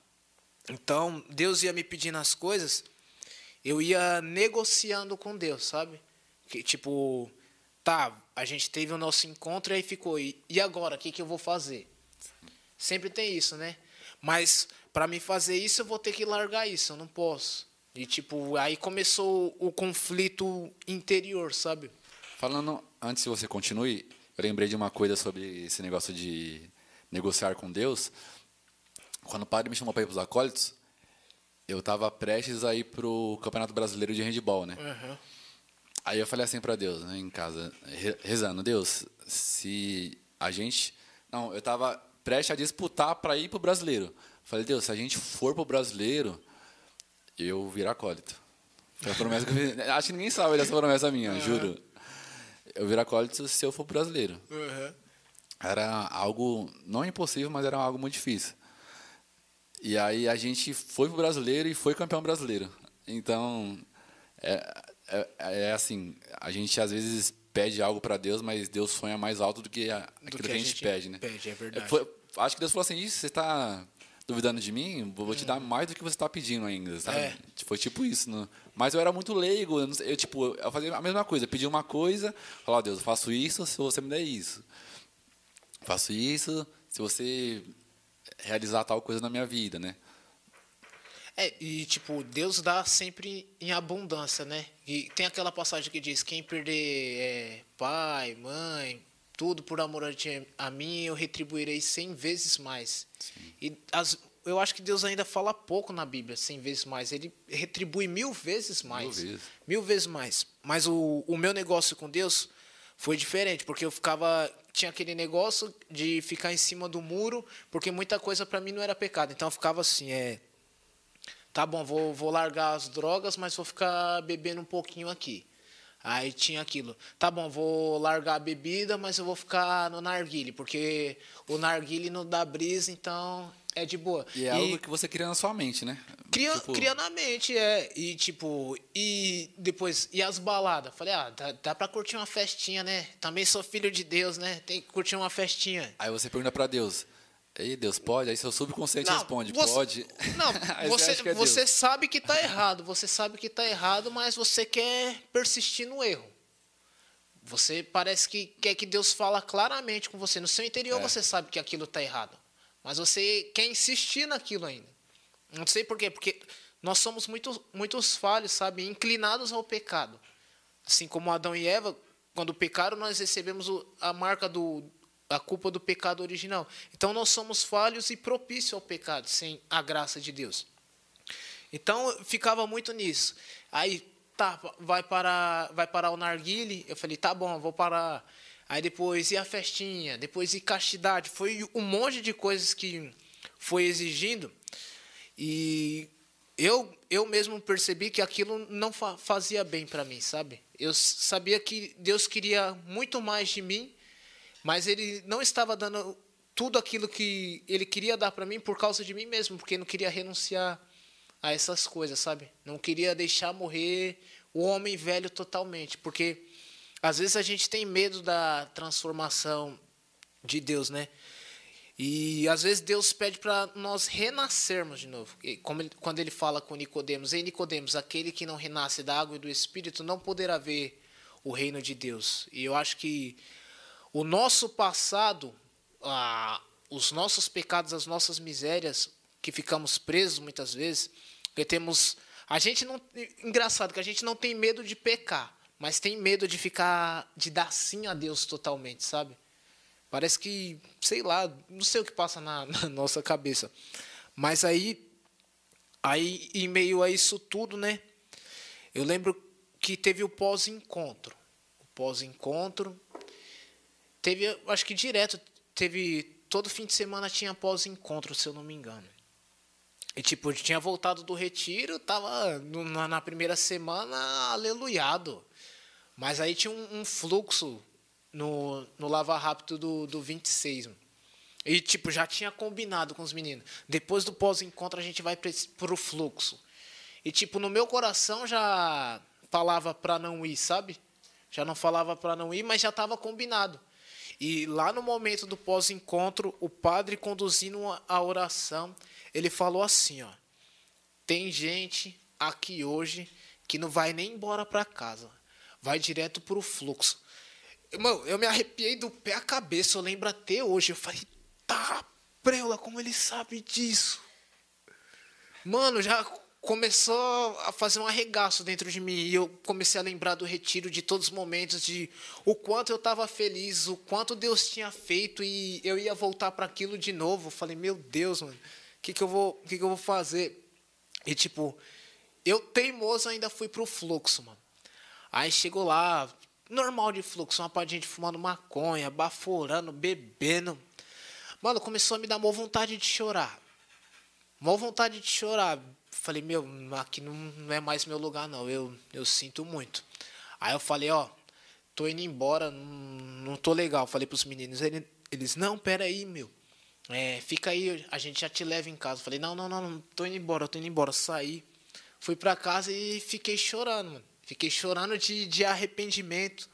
Então Deus ia me pedindo as coisas, eu ia negociando com Deus, sabe? Que tipo, tá, a gente teve o nosso encontro e aí ficou. E, e agora, o que, que eu vou fazer? Sempre tem isso, né? Mas para me fazer isso, eu vou ter que largar isso, eu não posso. E tipo, aí começou o conflito interior, sabe? Falando, antes que você continue, eu lembrei de uma coisa sobre esse negócio de negociar com Deus. Quando o padre me chamou para ir para os acólitos, eu estava prestes a ir para o Campeonato Brasileiro de Handball, né? Uhum. Aí eu falei assim para Deus, né, em casa, rezando, Deus, se a gente... Não, eu estava prestes a disputar para ir para o Brasileiro. Falei, Deus, se a gente for para o Brasileiro, eu virar acólito. Foi a promessa que eu fiz. Acho que ninguém sabe dessa promessa minha, uhum. juro. Eu virar acólito se eu for brasileiro. Uhum. Era algo, não impossível, mas era algo muito difícil. E aí a gente foi pro brasileiro e foi campeão brasileiro. Então, é, é, é assim, a gente às vezes pede algo para Deus, mas Deus sonha mais alto do que a, do aquilo que a, gente, pede, né? Pede, é verdade. Foi, acho que Deus falou assim, isso, você está duvidando de mim, vou te dar mais do que você está pedindo ainda, sabe? É. Foi tipo isso, né? Mas eu era muito leigo, eu, eu, tipo, eu fazia a mesma coisa, pedia uma coisa, falava, Deus, eu faço isso se você me der isso. Faço isso se você realizar tal coisa na minha vida, né? É, e tipo, Deus dá sempre em abundância, né? E tem aquela passagem que diz: quem perder é, pai, mãe, tudo por amor a mim, eu retribuirei cem vezes mais. Sim. E as, eu acho que Deus ainda fala pouco na Bíblia, cem vezes mais. Ele retribui mil vezes mais. Mil vezes, mil vezes mais. Mas o, o meu negócio com Deus foi diferente, porque eu ficava. Tinha aquele negócio de ficar em cima do muro, porque muita coisa para mim não era pecado. Então eu ficava assim, é. Tá bom, vou, vou largar as drogas, mas vou ficar bebendo um pouquinho aqui. Aí tinha aquilo. Tá bom, vou largar a bebida, mas eu vou ficar no narguile, porque o narguile não dá brisa, então é de boa. E é e algo que você cria na sua mente, né? Cria, tipo... cria na mente, é. E tipo, e depois, e as baladas? Falei, ah, dá, dá pra curtir uma festinha, né? Também sou filho de Deus, né? Tem que curtir uma festinha. Aí você pergunta para Deus, Aí Deus pode? Aí seu subconsciente não, responde, você, pode. Não, você, é você sabe que está errado, você sabe que está errado, mas você quer persistir no erro. Você parece que quer que Deus fala claramente com você. No seu interior é. você sabe que aquilo está errado. Mas você quer insistir naquilo ainda. Não sei por quê, porque nós somos muito, muitos falhos, sabe? Inclinados ao pecado. Assim como Adão e Eva, quando pecaram, nós recebemos a marca do, a culpa do pecado original. Então nós somos falhos e propícios ao pecado sem a graça de Deus. Então ficava muito nisso. Aí tá, vai parar, vai parar o narguile. Eu falei, tá bom, vou parar. Aí depois e a festinha, depois e castidade, foi um monte de coisas que foi exigindo. E eu eu mesmo percebi que aquilo não fazia bem para mim, sabe? Eu sabia que Deus queria muito mais de mim mas ele não estava dando tudo aquilo que ele queria dar para mim por causa de mim mesmo, porque não queria renunciar a essas coisas, sabe? Não queria deixar morrer o homem velho totalmente, porque às vezes a gente tem medo da transformação de Deus, né? E às vezes Deus pede para nós renascermos de novo. Como ele, quando ele fala com Nicodemos, em Nicodemos, aquele que não renasce da água e do espírito não poderá ver o reino de Deus. E eu acho que o nosso passado, ah, os nossos pecados, as nossas misérias, que ficamos presos muitas vezes, que temos. A gente não. Engraçado que a gente não tem medo de pecar, mas tem medo de ficar. de dar sim a Deus totalmente, sabe? Parece que, sei lá, não sei o que passa na, na nossa cabeça. Mas aí, aí, em meio a isso tudo, né? Eu lembro que teve o pós-encontro. O pós-encontro, teve, acho que direto, teve. Todo fim de semana tinha pós-encontro, se eu não me engano. E, tipo, tinha voltado do retiro, tava no, na, na, primeira semana aleluiado. Mas aí tinha um, um fluxo no, no Lava Rápido do, do 26. Mano. E, tipo, já tinha combinado com os meninos. Depois do pós-encontro, a gente vai para o fluxo. E, tipo, no meu coração já falava para não ir, sabe? Já não falava para não ir, mas já estava combinado. E lá no momento do pós-encontro, o padre conduzindo a oração, ele falou assim, ó: Tem gente aqui hoje que não vai nem embora para casa, vai direto para o fluxo. Irmão, eu me arrepiei do pé à cabeça, eu lembro até hoje. Eu falei, tá, preula, como ele sabe disso? Mano, já começou a fazer um arregaço dentro de mim e eu comecei a lembrar do retiro de todos os momentos de o quanto eu estava feliz, o quanto Deus tinha feito e eu ia voltar para aquilo de novo. Eu falei, meu Deus, mano, o que que eu vou, que que eu vou fazer? E tipo, eu teimoso ainda fui pro fluxo, mano. Aí chegou lá, normal de fluxo, uma parte de gente fumando maconha, baforando, bebendo. Mano, começou a me dar uma vontade de chorar. Uma vontade de chorar. Falei, meu, aqui não, não é mais meu lugar, não. Eu, eu sinto muito. Aí eu falei, ó, tô indo embora, não, não tô legal. Falei pros meninos, eles, não, pera aí, meu. É, fica aí, a gente já te leva em casa. Falei, não, não, não, não tô indo embora, tô indo embora. Saí, fui pra casa e fiquei chorando, mano. Fiquei chorando de, de arrependimento.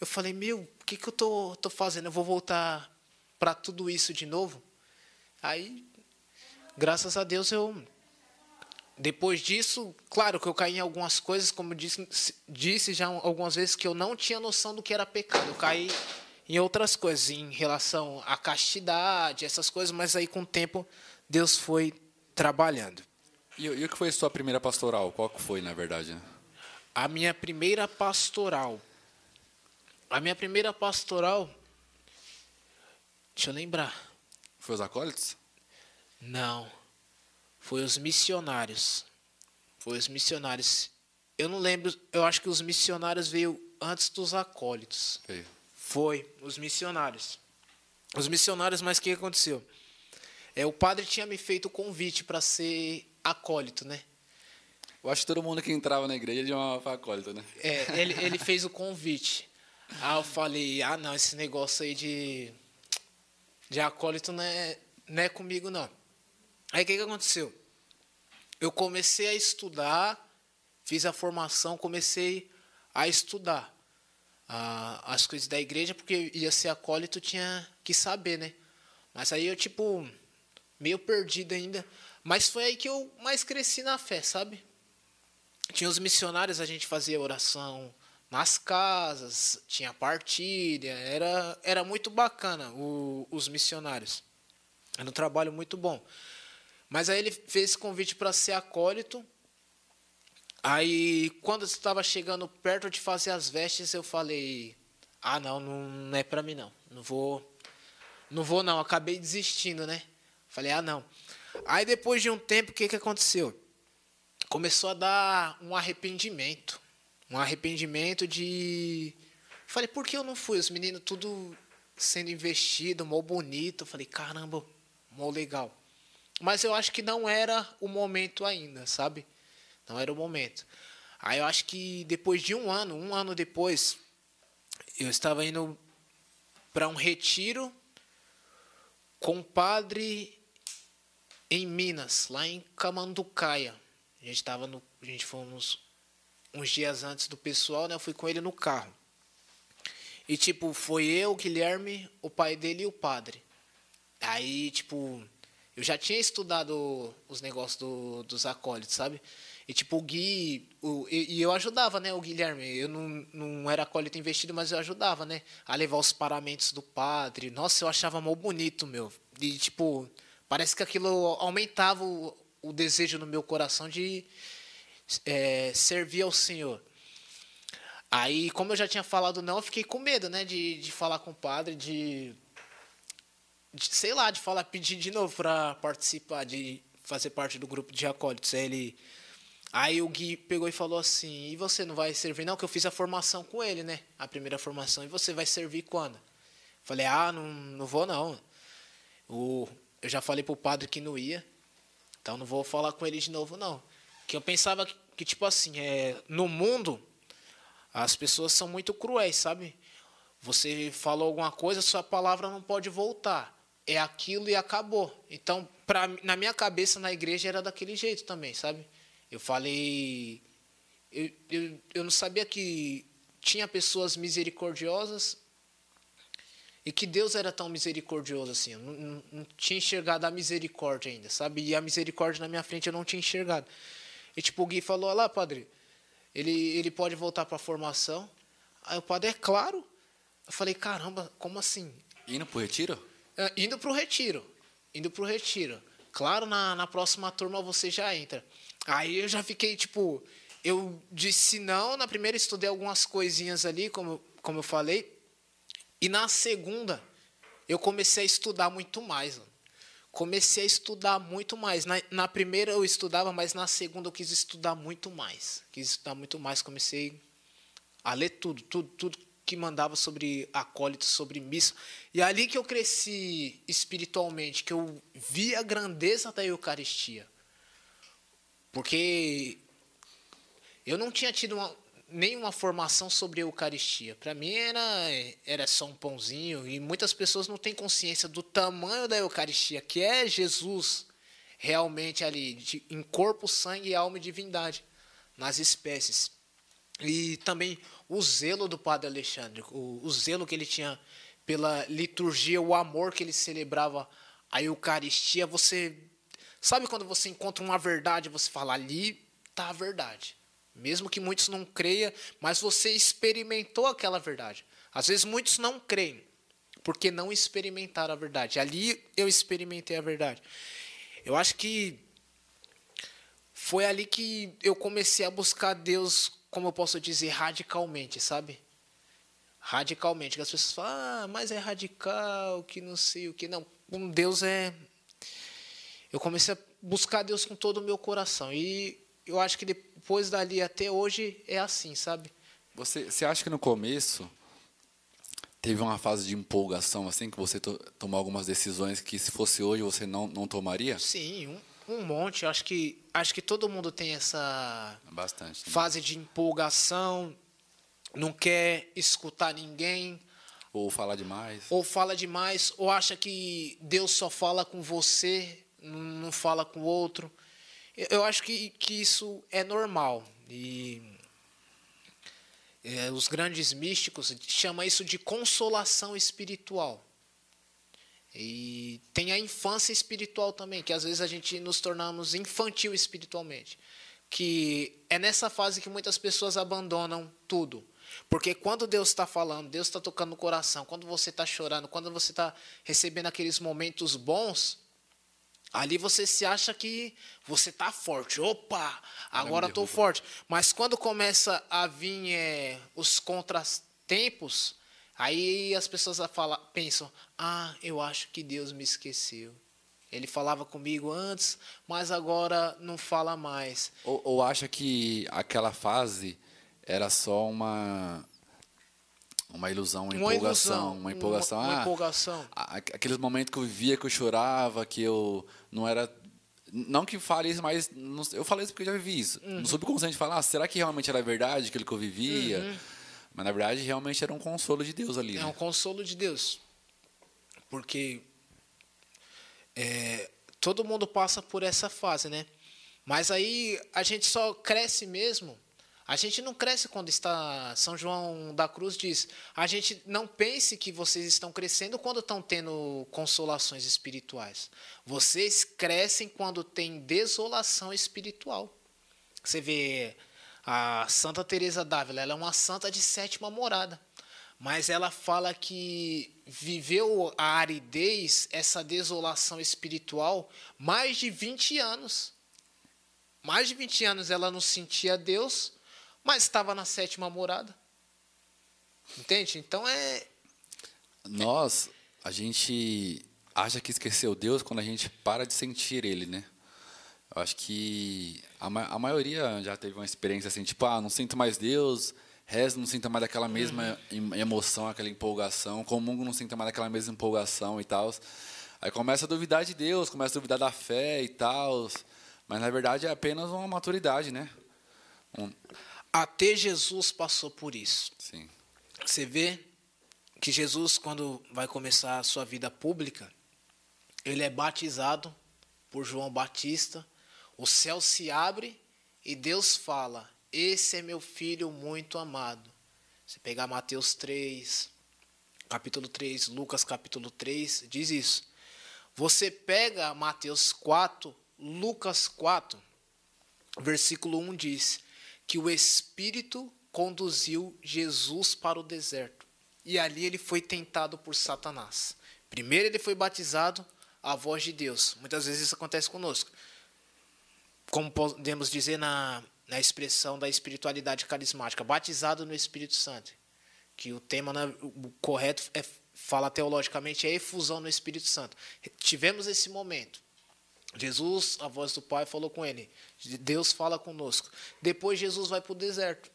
Eu falei, meu, o que, que eu tô, tô fazendo? Eu vou voltar para tudo isso de novo? Aí, graças a Deus, eu. Depois disso, claro que eu caí em algumas coisas, como disse, disse já algumas vezes, que eu não tinha noção do que era pecado. Eu caí em outras coisas, em relação à castidade, essas coisas, mas aí com o tempo Deus foi trabalhando. E, e o que foi a sua primeira pastoral? Qual que foi, na verdade? A minha primeira pastoral. A minha primeira pastoral Deixa eu lembrar. Foi os acólitos? Não. Foi os missionários. Foi os missionários. Eu não lembro, eu acho que os missionários veio antes dos acólitos. Veio. Foi, os missionários. Os missionários, mas o que aconteceu? É, o padre tinha me feito o convite para ser acólito, né? Eu acho que todo mundo que entrava na igreja de uma acólito, né? É, ele, ele fez o convite. Aí eu falei, ah não, esse negócio aí de de acólito não é, não é comigo, não. Aí o que, que aconteceu? Eu comecei a estudar, fiz a formação, comecei a estudar as coisas da igreja, porque ia ser acólito, tinha que saber, né? Mas aí eu, tipo, meio perdido ainda. Mas foi aí que eu mais cresci na fé, sabe? Tinha os missionários, a gente fazia oração nas casas, tinha partilha, era, era muito bacana o, os missionários. Era um trabalho muito bom. Mas aí ele fez esse convite para ser acólito. Aí, quando estava chegando perto de fazer as vestes, eu falei: Ah, não, não é para mim não. Não vou, não vou não. Acabei desistindo, né? Falei: Ah, não. Aí, depois de um tempo, o que, que aconteceu? Começou a dar um arrependimento um arrependimento de. Falei, por que eu não fui? Os meninos tudo sendo investido, mó bonito. falei, caramba, mó legal. Mas eu acho que não era o momento ainda, sabe? Não era o momento. Aí eu acho que depois de um ano, um ano depois, eu estava indo para um retiro com o padre em Minas, lá em Camanducaia. A gente estava no, a gente fomos uns dias antes do pessoal, né? Eu fui com ele no carro. E, tipo, foi eu, o Guilherme, o pai dele e o padre. Aí, tipo, eu já tinha estudado os negócios do, dos acólitos, sabe? E, tipo, o Gui... O, e, e, eu ajudava, né, o Guilherme. Eu não, não era acólito investido, mas eu ajudava, né? A levar os paramentos do padre. Nossa, eu achava mal bonito, meu. E, tipo, parece que aquilo aumentava o, o desejo no meu coração de é, servir ao Senhor. Aí, como eu já tinha falado não, eu fiquei com medo, né, de, de falar com o padre, de, de sei lá, de falar, pedir de novo para participar, de fazer parte do grupo de acólitos. Aí ele, aí o Gui pegou e falou assim: "E você não vai servir não? Que eu fiz a formação com ele, né? A primeira formação. E você vai servir quando?" Falei, ah, não, não vou não. O, eu já falei pro padre que não ia, então não vou falar com ele de novo não. Que eu pensava que, que tipo assim, é, no mundo as pessoas são muito cruéis, sabe? Você falou alguma coisa, sua palavra não pode voltar. É aquilo e acabou. Então, pra, na minha cabeça, na igreja, era daquele jeito também, sabe? Eu falei. Eu, eu, eu não sabia que tinha pessoas misericordiosas e que Deus era tão misericordioso assim. Eu não, não, não tinha enxergado a misericórdia ainda, sabe? E a misericórdia na minha frente eu não tinha enxergado. E tipo, o Gui falou: Olha lá, padre, ele, ele pode voltar para a formação. Aí o padre, é claro. Eu falei: Caramba, como assim? Indo para o retiro? É, indo para o retiro. Indo para o retiro. Claro, na, na próxima turma você já entra. Aí eu já fiquei tipo. Eu disse não. Na primeira estudei algumas coisinhas ali, como, como eu falei. E na segunda, eu comecei a estudar muito mais. Mano comecei a estudar muito mais. Na, na, primeira eu estudava, mas na segunda eu quis estudar muito mais. Quis estudar muito mais, comecei a ler tudo, tudo, tudo que mandava sobre acólitos, sobre missa. E é ali que eu cresci espiritualmente, que eu vi a grandeza da Eucaristia. Porque eu não tinha tido uma, nenhuma formação sobre Eucaristia. Para mim era, era só um pãozinho e muitas pessoas não têm consciência do tamanho da Eucaristia, que é Jesus realmente ali, de, em corpo, sangue, alma e divindade, nas espécies. E também o zelo do Padre Alexandre, o, o zelo que ele tinha pela liturgia, o amor que ele celebrava a Eucaristia. Você sabe quando você encontra uma verdade, você fala ali está a verdade. Mesmo que muitos não creiam, mas você experimentou aquela verdade. Às vezes muitos não creem, porque não experimentaram a verdade. Ali eu experimentei a verdade. Eu acho que foi ali que eu comecei a buscar Deus, como eu posso dizer, radicalmente, sabe? Radicalmente. Que as pessoas falam, ah, mas é radical, que não sei o que. Não, com Deus é. Eu comecei a buscar Deus com todo o meu coração. E eu acho que depois dali até hoje é assim, sabe? Você, você acha que no começo teve uma fase de empolgação, assim, que você to, tomou algumas decisões que se fosse hoje você não, não tomaria? Sim, um, um monte. Acho que, acho que todo mundo tem essa Bastante, né? fase de empolgação, não quer escutar ninguém. Ou fala demais. Ou fala demais, ou acha que Deus só fala com você, não fala com o outro. Eu acho que, que isso é normal. E é, os grandes místicos chamam isso de consolação espiritual. E tem a infância espiritual também, que às vezes a gente nos tornamos infantil espiritualmente. Que é nessa fase que muitas pessoas abandonam tudo. Porque quando Deus está falando, Deus está tocando no coração, quando você está chorando, quando você está recebendo aqueles momentos bons, Ali você se acha que você está forte. Opa, agora estou forte. Mas quando começa a vir é, os contratempos, aí as pessoas falam, pensam: ah, eu acho que Deus me esqueceu. Ele falava comigo antes, mas agora não fala mais. Ou, ou acha que aquela fase era só uma uma ilusão, uma, uma empolgação, ilusão, uma empolgação. Uma, uma ah, empolgação. Aqueles momentos que eu vivia, que eu chorava, que eu não era. Não que fale isso, mas eu falei isso porque eu já vivi isso. Uhum. No subconsciente falar, ah, será que realmente era verdade aquilo que eu vivia? Uhum. Mas na verdade realmente era um consolo de Deus ali. É né? um consolo de Deus. Porque é, todo mundo passa por essa fase, né? Mas aí a gente só cresce mesmo a gente não cresce quando está. São João da Cruz diz: a gente não pense que vocês estão crescendo quando estão tendo consolações espirituais. Vocês crescem quando tem desolação espiritual. Você vê a Santa Teresa d'Ávila, ela é uma santa de sétima morada. Mas ela fala que viveu a aridez, essa desolação espiritual, mais de 20 anos. Mais de 20 anos ela não sentia Deus, mas estava na sétima morada. Entende? Então é. Nós, a gente acha que esqueceu Deus quando a gente para de sentir Ele, né? Eu acho que a, a maioria já teve uma experiência assim, tipo, ah, não sinto mais Deus, Rezo não sinta mais aquela mesma Uhum. em- emoção, aquela empolgação. Comungo não sinta mais aquela mesma empolgação e tal. Aí começa a duvidar de Deus, começa a duvidar da fé e tal. Mas na verdade é apenas uma maturidade, né? Um- Até Jesus passou por isso. sim. Você vê que Jesus, quando vai começar a sua vida pública, ele é batizado por João Batista, o céu se abre e Deus fala: Esse é meu filho muito amado. Você pegar Mateus 3, capítulo 3, Lucas capítulo 3, diz isso. Você pega Mateus 4, Lucas 4, versículo 1 diz que o Espírito conduziu Jesus para o deserto. E ali ele foi tentado por Satanás. Primeiro ele foi batizado à voz de Deus. Muitas vezes isso acontece conosco. Como podemos dizer na, na expressão da espiritualidade carismática, batizado no Espírito Santo. Que o tema né, o correto é, fala teologicamente é efusão no Espírito Santo. Tivemos esse momento. Jesus, a voz do Pai, falou com ele. Deus fala conosco. Depois Jesus vai para o deserto.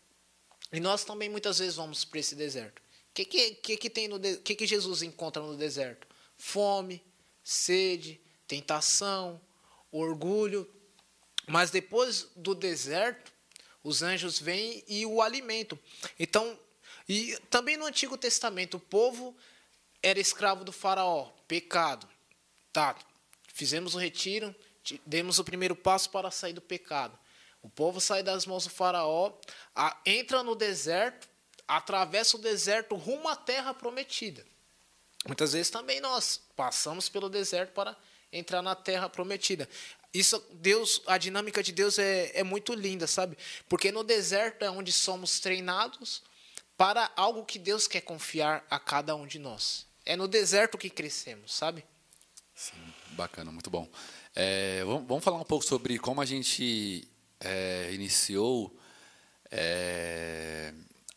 E nós também muitas vezes vamos para esse deserto. O que, que, que, que, tem no de... que, que Jesus encontra no deserto? Fome, sede, tentação, orgulho. Mas depois do deserto, os anjos vêm e o alimentam. Então, e também no Antigo Testamento, o povo era escravo do faraó, pecado. Tá, fizemos o retiro, demos o primeiro passo para sair do pecado. O povo sai das mãos do faraó, a, entra no deserto, atravessa o deserto rumo à terra prometida. Muitas vezes também nós passamos pelo deserto para entrar na terra prometida. Isso, Deus, a dinâmica de Deus é, é muito linda, sabe? Porque no deserto é onde somos treinados para algo que Deus quer confiar a cada um de nós. É no deserto que crescemos, sabe? Sim, bacana, muito bom. É, vamos, falar um pouco sobre como a gente é, iniciou é,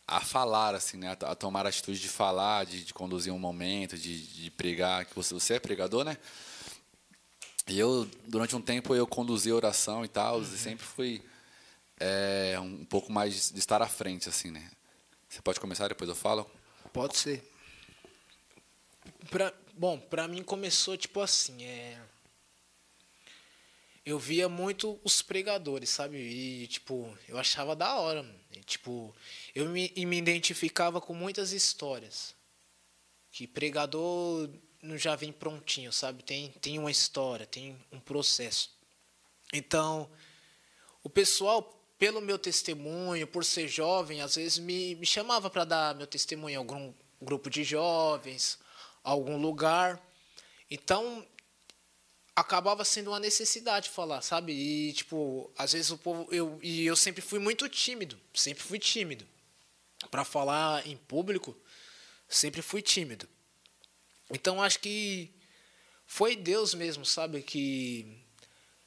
a falar, assim, né, a, tomar a atitude de falar, de, de conduzir um momento, de, de, pregar. Que você, você é pregador, né? E eu, durante um tempo, eu conduzi a oração e tal, uhum. e sempre fui é, um pouco mais de estar à frente, assim, né? Você pode começar, depois eu falo? Pode ser. Pra, bom, para mim começou tipo assim, é eu via muito os pregadores, sabe? E tipo, eu achava da hora, e, tipo, eu me, me identificava com muitas histórias. Que pregador não já vem prontinho, sabe? Tem tem uma história, tem um processo. Então, o pessoal pelo meu testemunho, por ser jovem, às vezes me, me chamava para dar meu testemunho em algum grupo de jovens, algum lugar. Então, acabava sendo uma necessidade falar, sabe? E, tipo, às vezes o povo. Eu, e eu sempre fui muito tímido, sempre fui tímido. Para falar em público, sempre fui tímido. Então, acho que foi Deus mesmo, sabe? Que,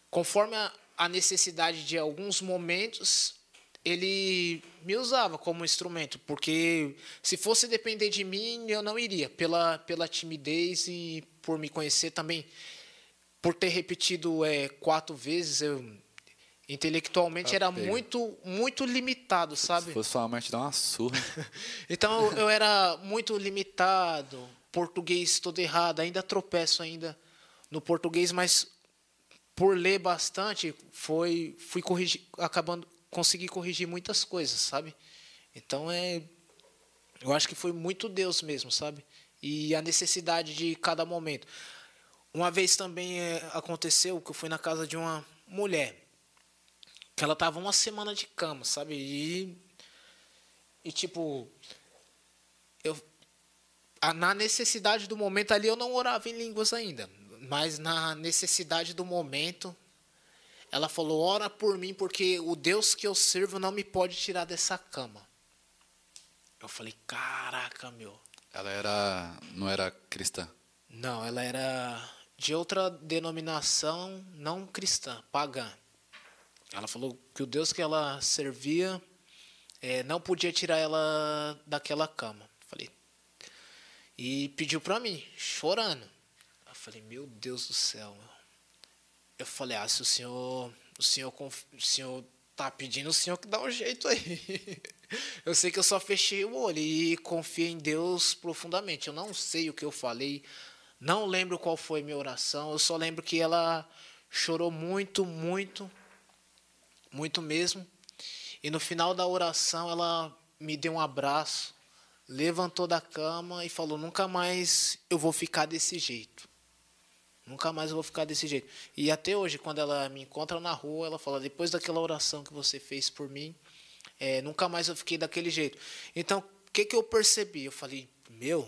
conforme a, a necessidade de alguns momentos, ele me usava como instrumento, porque se fosse depender de mim, eu não iria, pela, pela timidez e por me conhecer também, por ter repetido é, quatro vezes, eu intelectualmente era muito muito limitado, sabe? Se fosse sua mãe te dar uma surra. então eu era muito limitado, português todo errado, ainda tropeço ainda no português, mas por ler bastante, foi fui corrigir, acabando consegui corrigir muitas coisas, sabe? Então é eu acho que foi muito Deus mesmo, sabe? E a necessidade de cada momento. Uma vez também é, aconteceu que eu fui na casa de uma mulher que ela tava uma semana de cama, sabe? E e tipo eu na necessidade do momento ali eu não orava em línguas ainda, mas na necessidade do momento, ela falou: ora por mim, porque o Deus que eu sirvo não me pode tirar dessa cama. Eu falei: caraca, meu. Ela era. não era cristã? Não, ela era de outra denominação não cristã, pagã. Ela falou que o Deus que ela servia é, não podia tirar ela daquela cama. E pediu para mim, chorando. Eu falei, meu Deus do céu. Meu. Eu falei, ah, se o senhor, o senhor, o senhor tá pedindo o senhor que dá um jeito aí. eu sei que eu só fechei o olho e confiei em Deus profundamente. Eu não sei o que eu falei, não lembro qual foi minha oração, eu só lembro que ela chorou muito, muito, muito mesmo. E no final da oração ela me deu um abraço, levantou da cama e falou: Nunca mais eu vou ficar desse jeito. Nunca mais eu vou ficar desse jeito. E até hoje, quando ela me encontra na rua, ela fala: Depois daquela oração que você fez por mim, é, nunca mais eu fiquei daquele jeito. Então, o que, que eu percebi? Eu falei: Meu,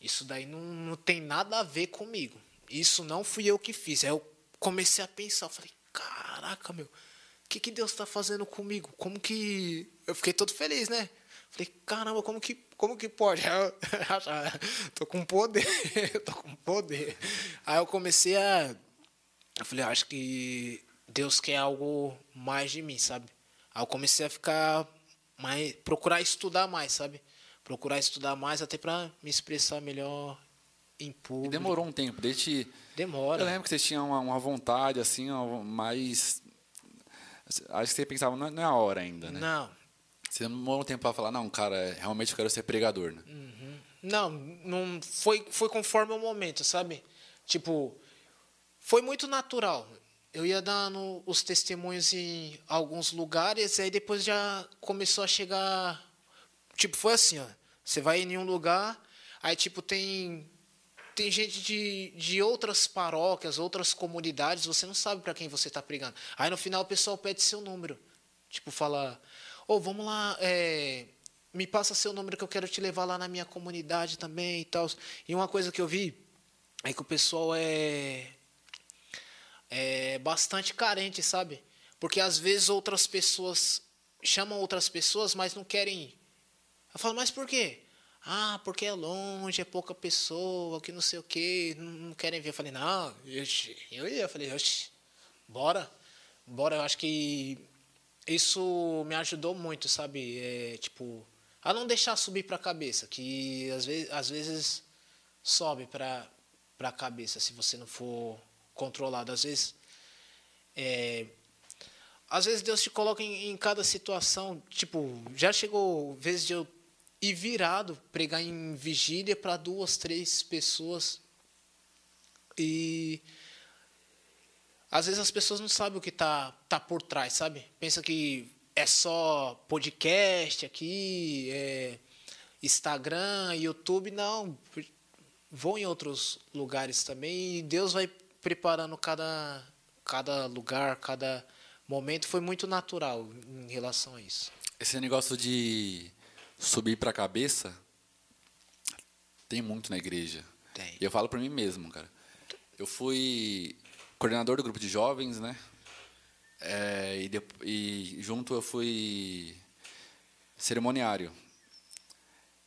isso daí não, não tem nada a ver comigo. Isso não fui eu que fiz. Aí eu comecei a pensar: eu falei, Caraca, meu que, que Deus está fazendo comigo? Como que. Eu fiquei todo feliz, né? Falei, caramba, como que, como que pode? tô com poder, tô com poder. Aí eu comecei a. Eu falei, acho que Deus quer algo mais de mim, sabe? Aí eu comecei a ficar mais. procurar estudar mais, sabe? Procurar estudar mais até para me expressar melhor em público. E demorou um tempo, desde. Demora. Eu lembro que você tinha uma, uma vontade, assim, mais Acho que você pensava, não é a hora ainda, né? Não. Você demorou um tempo para falar, não, cara, realmente eu quero ser pregador, né? Uhum. Não, não foi, foi conforme o momento, sabe? Tipo, foi muito natural. Eu ia dando os testemunhos em alguns lugares, aí depois já começou a chegar. Tipo, foi assim, ó. Você vai em um lugar, aí tipo tem tem gente de, de outras paróquias, outras comunidades, você não sabe para quem você está pregando. Aí no final o pessoal pede seu número. Tipo, fala, ô, oh, vamos lá, é, me passa seu número que eu quero te levar lá na minha comunidade também e tal. E uma coisa que eu vi é que o pessoal é, é bastante carente, sabe? Porque às vezes outras pessoas chamam outras pessoas, mas não querem ir. Eu falo, mas por quê? Ah, porque é longe, é pouca pessoa, que não sei o quê, não querem ver. Eu falei, não, eu ia, eu falei, oxi, bora, bora. Eu acho que isso me ajudou muito, sabe? É, tipo, a não deixar subir para a cabeça, que às vezes, às vezes sobe para a cabeça se você não for controlado. Às vezes, é, às vezes Deus te coloca em, em cada situação. Tipo, já chegou vezes de eu e virado pregar em vigília para duas, três pessoas. E às vezes as pessoas não sabem o que tá, tá por trás, sabe? Pensa que é só podcast aqui, é Instagram, YouTube, não. Vão em outros lugares também e Deus vai preparando cada, cada lugar, cada momento. Foi muito natural em relação a isso. Esse negócio de subir para a cabeça tem muito na igreja. Tem. E eu falo para mim mesmo, cara. Eu fui coordenador do grupo de jovens, né? É, e, de, e, junto eu fui cerimoniário.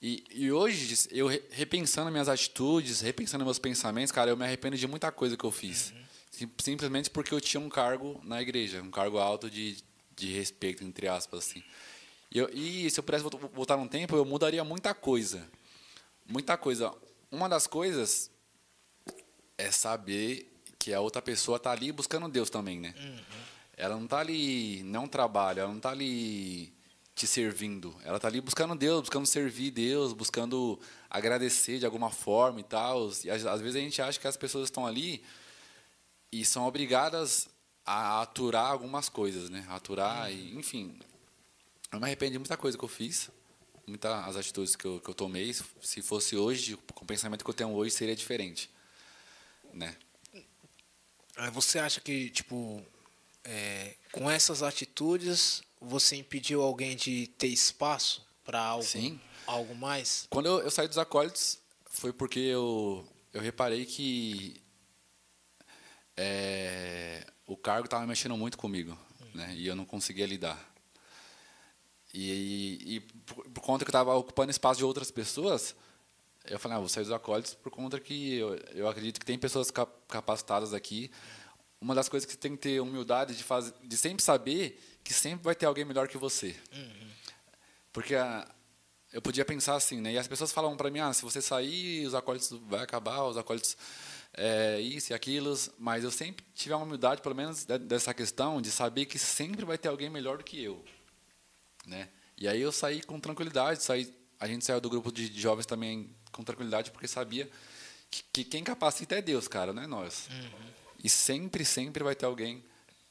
E, e, hoje, eu repensando minhas atitudes, repensando meus pensamentos, cara, eu me arrependo de muita coisa que eu fiz. Uhum. Simplesmente porque eu tinha um cargo na igreja, um cargo alto de, de respeito, entre aspas, assim. E, eu, e se eu pudesse voltar um tempo, eu mudaria muita coisa. Muita coisa. Uma das coisas é saber que a outra pessoa está ali buscando Deus também, né? Uhum. Ela não está ali, não trabalha, ela não está ali te servindo. Ela está ali buscando Deus, buscando servir Deus, buscando agradecer de alguma forma e tal. E às, às vezes a gente acha que as pessoas estão ali e são obrigadas a aturar algumas coisas, né? Aturar, uhum. e, enfim, eu me arrependo de muita coisa que eu fiz, muitas as atitudes que eu, que eu tomei. Se fosse hoje, com o pensamento que eu tenho hoje, seria diferente, né? Você acha que, tipo, é, com essas atitudes, você impediu alguém de ter espaço para algo, Sim. algo mais? Quando eu, eu saí dos acólitos, foi porque eu, eu reparei que é, o cargo estava mexendo muito comigo, né? E eu não conseguia lidar. E, e por, por, conta que eu estava ocupando espaço de outras pessoas, eu falei, ah, vou sair dos acólitos por conta que eu, eu acredito que tem pessoas capacitadas aqui. Uma das coisas que você tem que ter humildade de, fazer, de sempre saber que sempre vai ter alguém melhor que você. Uhum. Porque a, eu podia pensar assim, né? E as pessoas falavam para mim, ah, se você sair, os acólitos vai acabar, os acólitos é, isso e aquilo, mas eu sempre tive a humildade, pelo menos dessa questão, de saber que sempre vai ter alguém melhor do que eu, né? E aí eu saí com tranquilidade, saí, a gente saiu do grupo de jovens também com tranquilidade, porque sabia que, que quem capacita é Deus, cara, não é nós. Uhum. E sempre, sempre vai ter alguém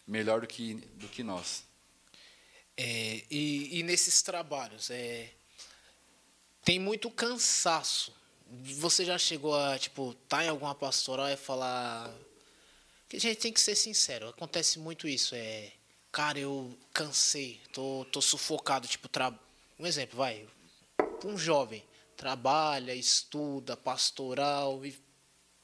melhor do que, do que nós. É, e, e nesses trabalhos, é, tem muito cansaço você já chegou a, tipo, tá em alguma pastoral e falar. Que a gente tem que ser sincero, acontece muito isso. É. Cara, eu cansei, tô, tô sufocado. Tipo, tra... um exemplo, vai. Um jovem trabalha, estuda, pastoral e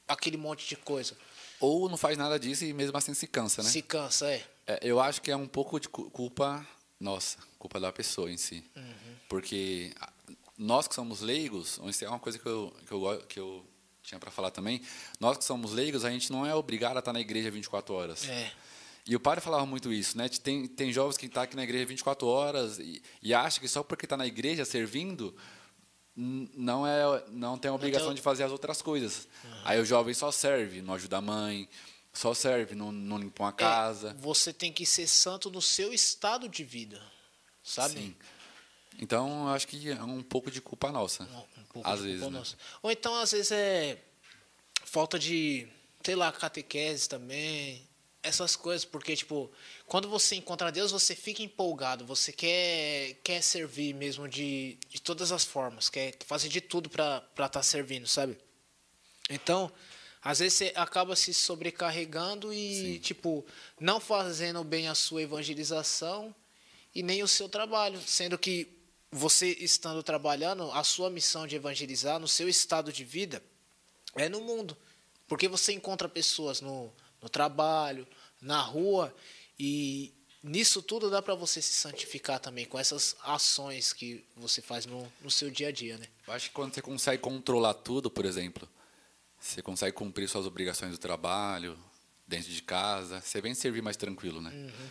aquele monte de coisa. Ou não faz nada disso e mesmo assim se cansa, né? Se cansa, é. é eu acho que é um pouco de culpa nossa, culpa da pessoa em si. Uhum. Porque nós que somos leigos, isso é uma coisa que eu, que eu, que eu tinha para falar também, nós que somos leigos, a gente não é obrigado a estar na igreja 24 horas. É. E o padre falava muito isso, né? Tem, tem jovens que estão tá aqui na igreja 24 horas e, e acha que só porque está na igreja servindo não é não tem a obrigação então... de fazer as outras coisas. Uhum. Aí o jovem só serve, não ajuda a mãe, só serve, não, não limpa uma é, casa. É, você tem que ser santo no seu estado de vida, sabe? Sim. Então, eu acho que é um pouco de culpa nossa. Um pouco às vezes, né? nossa. Ou então, às vezes, é falta de, sei lá, catequese também. Essas coisas, porque, tipo, quando você encontra Deus, você fica empolgado, você quer, quer servir mesmo de, de todas as formas, quer fazer de tudo para estar tá servindo, sabe? Então, às vezes você acaba se sobrecarregando e, Sim. tipo, não fazendo bem a sua evangelização e nem o seu trabalho, sendo que você estando trabalhando, a sua missão de evangelizar no seu estado de vida é no mundo. Porque você encontra pessoas no, no trabalho, na rua, e nisso tudo dá para você se santificar também, com essas ações que você faz no, no seu dia a dia. Né? Eu acho que quando você consegue controlar tudo, por exemplo, você consegue cumprir suas obrigações do trabalho, dentro de casa, você vem servir mais tranquilo, né? Uhum.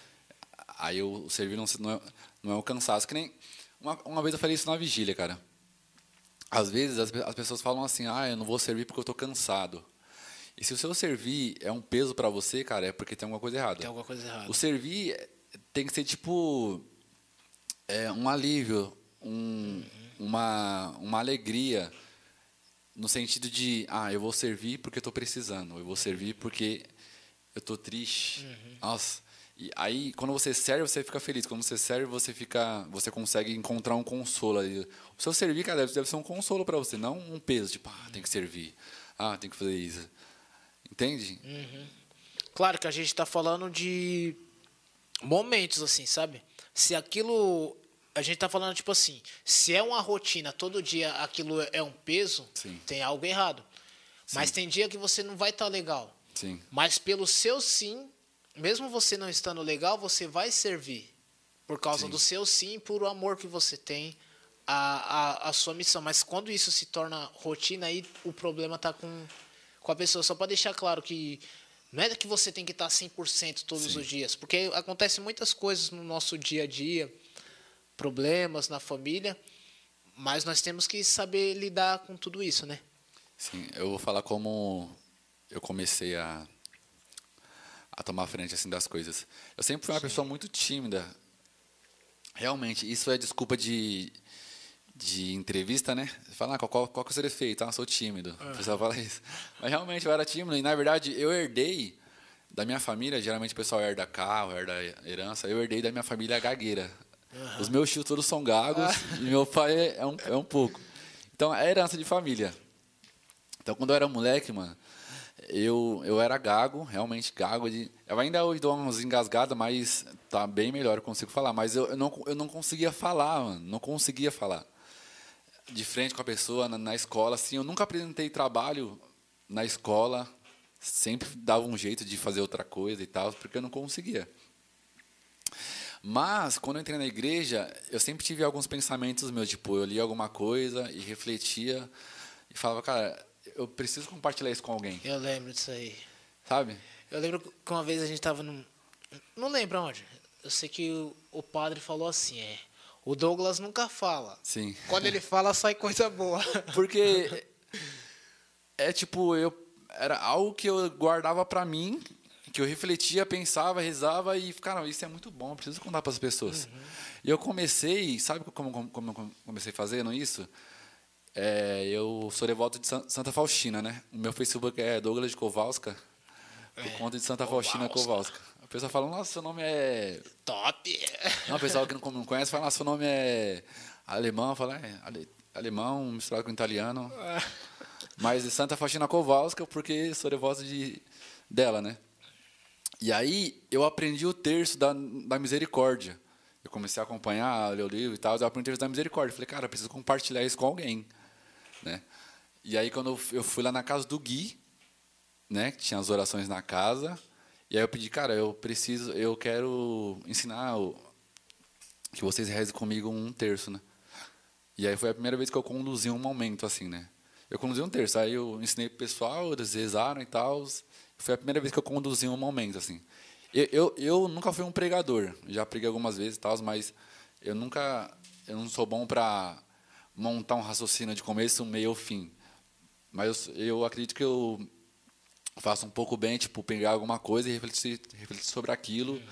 Aí o servir não, não, é, não é um cansaço, que nem uma, uma vez eu falei isso na vigília, cara. Às vezes as, as pessoas falam assim, ah, eu não vou servir porque eu estou cansado. E se o seu servir é um peso para você, cara, é porque tem alguma coisa errada. Tem alguma coisa errada. O servir tem que ser tipo é, um alívio, um, uhum. uma, uma alegria, no sentido de, ah, eu vou servir porque estou precisando, eu vou servir porque eu estou triste. Uhum. Nossa, e aí, quando você serve, você fica feliz. Quando você serve, você fica, você consegue encontrar um consolo. Ali. O seu servir, cara, deve, ser um consolo para você, não um peso, tipo, ah, tem que servir, ah, tem que fazer isso. Entende? Uhum. Claro que a gente está falando de momentos, assim, sabe? Se aquilo. A gente está falando, tipo assim, se é uma rotina, todo dia aquilo é um peso, sim. tem algo errado. Sim. Mas tem dia que você não vai estar tá legal. Sim. Mas pelo seu sim, mesmo você não estando legal, você vai servir por causa sim. do seu sim, por o amor que você tem a, a, a sua missão. Mas quando isso se torna rotina, aí o problema está com, com a pessoa. Só para deixar claro que não é que você tem que estar 100% todos sim. os dias, porque acontecem muitas coisas no nosso dia a dia, problemas na família, mas nós temos que saber lidar com tudo isso, né? Sim, eu vou falar como eu comecei a a tomar frente assim das coisas. Eu sempre fui uma Sim. pessoa muito tímida. Realmente, isso é desculpa de, de entrevista, né? Você fala, ah, qual, qual que é o seu defeito? Ah, sou tímido. Uhum. O pessoal fala isso. Mas realmente eu era tímido e, na verdade, eu herdei da minha família, geralmente o pessoal herda carro, herda herança, eu herdei da minha família a gagueira. Uhum. Os meus tios todos são gagos ah. e meu pai é um, é um pouco. Então, é herança de família. Então, quando eu era moleque, mano, eu, eu era gago, realmente gago. De, eu ainda hoje dou umas engasgadas, mas tá bem melhor, eu consigo falar. Mas eu, eu, não, eu não conseguia falar, mano, não conseguia falar. De frente com a pessoa, na, na escola, assim. Eu nunca apresentei trabalho na escola, sempre dava um jeito de fazer outra coisa e tal, porque eu não conseguia. Mas, quando eu entrei na igreja, eu sempre tive alguns pensamentos meus, tipo, eu lia alguma coisa e refletia e falava, cara, eu preciso compartilhar isso com alguém. Eu lembro disso aí. Sabe? Eu lembro que uma vez a gente estava num. Não lembro onde. Eu sei que o, o padre falou assim: é. O Douglas nunca fala. Sim. Quando ele fala, sai coisa boa. Porque. É tipo, eu, era algo que eu guardava para mim, que eu refletia, pensava, rezava e, cara, isso é muito bom, preciso contar para as pessoas. Uhum. E eu comecei, sabe como, como, como eu comecei fazendo isso? É, eu sou devoto de Santa Faustina, né? O meu Facebook é Douglas de Kowalska, por é, conta de Santa. Faustina Kowalska. Pessoa fala, nossa, seu nome é... Top! Não, o pessoal que não, não conhece fala, nossa, seu nome é alemão. Fala, é, alemão misturado com italiano. Mas Santa Faustina Kowalska, porque sou devoto de, dela, né? E aí eu aprendi o terço da, da misericórdia. Eu comecei a acompanhar, ler o livro e tal, eu aprendi o terço da misericórdia. Falei, cara, preciso compartilhar isso com alguém, né? E aí quando eu fui lá na casa do Gui, né, que tinha as orações na casa, e aí eu pedi, cara, eu preciso, eu quero ensinar o, que vocês rezem comigo um terço, né? E aí foi a primeira vez que eu conduzi um momento assim, né? Eu conduzi um terço, aí eu ensinei pro pessoal, eles rezaram e tal. Foi a primeira vez que eu conduzi um momento, assim. Eu, eu, eu nunca fui um pregador, já preguei algumas vezes e tal, mas eu nunca, eu não sou bom para montar um raciocínio de começo, meio, fim. Mas eu, eu acredito que eu faço um pouco bem, tipo, pegar alguma coisa e refletir, refletir sobre aquilo, uhum.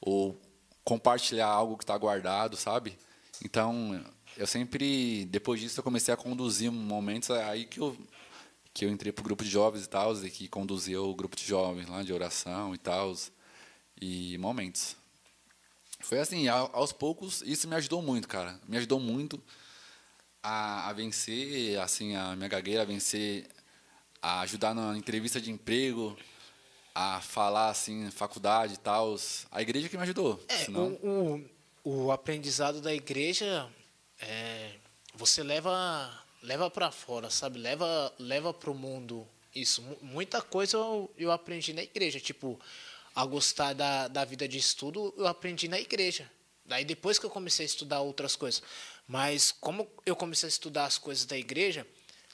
ou compartilhar algo que está guardado, sabe? Então, eu sempre, depois disso, eu comecei a conduzir momentos aí que eu que eu entrei pro grupo de jovens e tal, e que conduzia o grupo de jovens lá de oração e tal, e momentos. Foi assim, aos poucos, isso me ajudou muito, cara. Me ajudou muito a, a vencer, assim, a minha gagueira, a vencer, a ajudar na entrevista de emprego, a falar, assim, faculdade e tal. A igreja que me ajudou. É, senão... o, o, o aprendizado da igreja é, você leva leva para fora, sabe? Leva leva para o mundo isso. Muita coisa eu, eu aprendi na igreja, tipo a gostar da, da vida de estudo eu aprendi na igreja. Daí depois que eu comecei a estudar outras coisas, mas como eu comecei a estudar as coisas da igreja,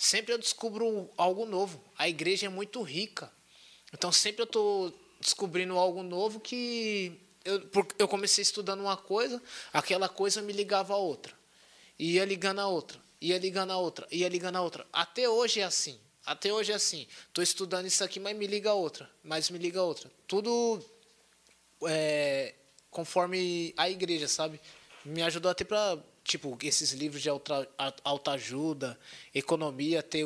sempre eu descubro algo novo. A igreja é muito rica, então sempre eu estou descobrindo algo novo que eu, eu comecei estudando uma coisa, aquela coisa me ligava a outra ia ligando a outra, ia ligando a outra, ia ligando a outra. Até hoje é assim. Até hoje é assim. Estou estudando isso aqui, mas me liga a outra, mas me liga a outra. Tudo é, conforme a igreja, sabe? Me ajudou até para tipo esses livros de alta, alta ajuda, economia. Até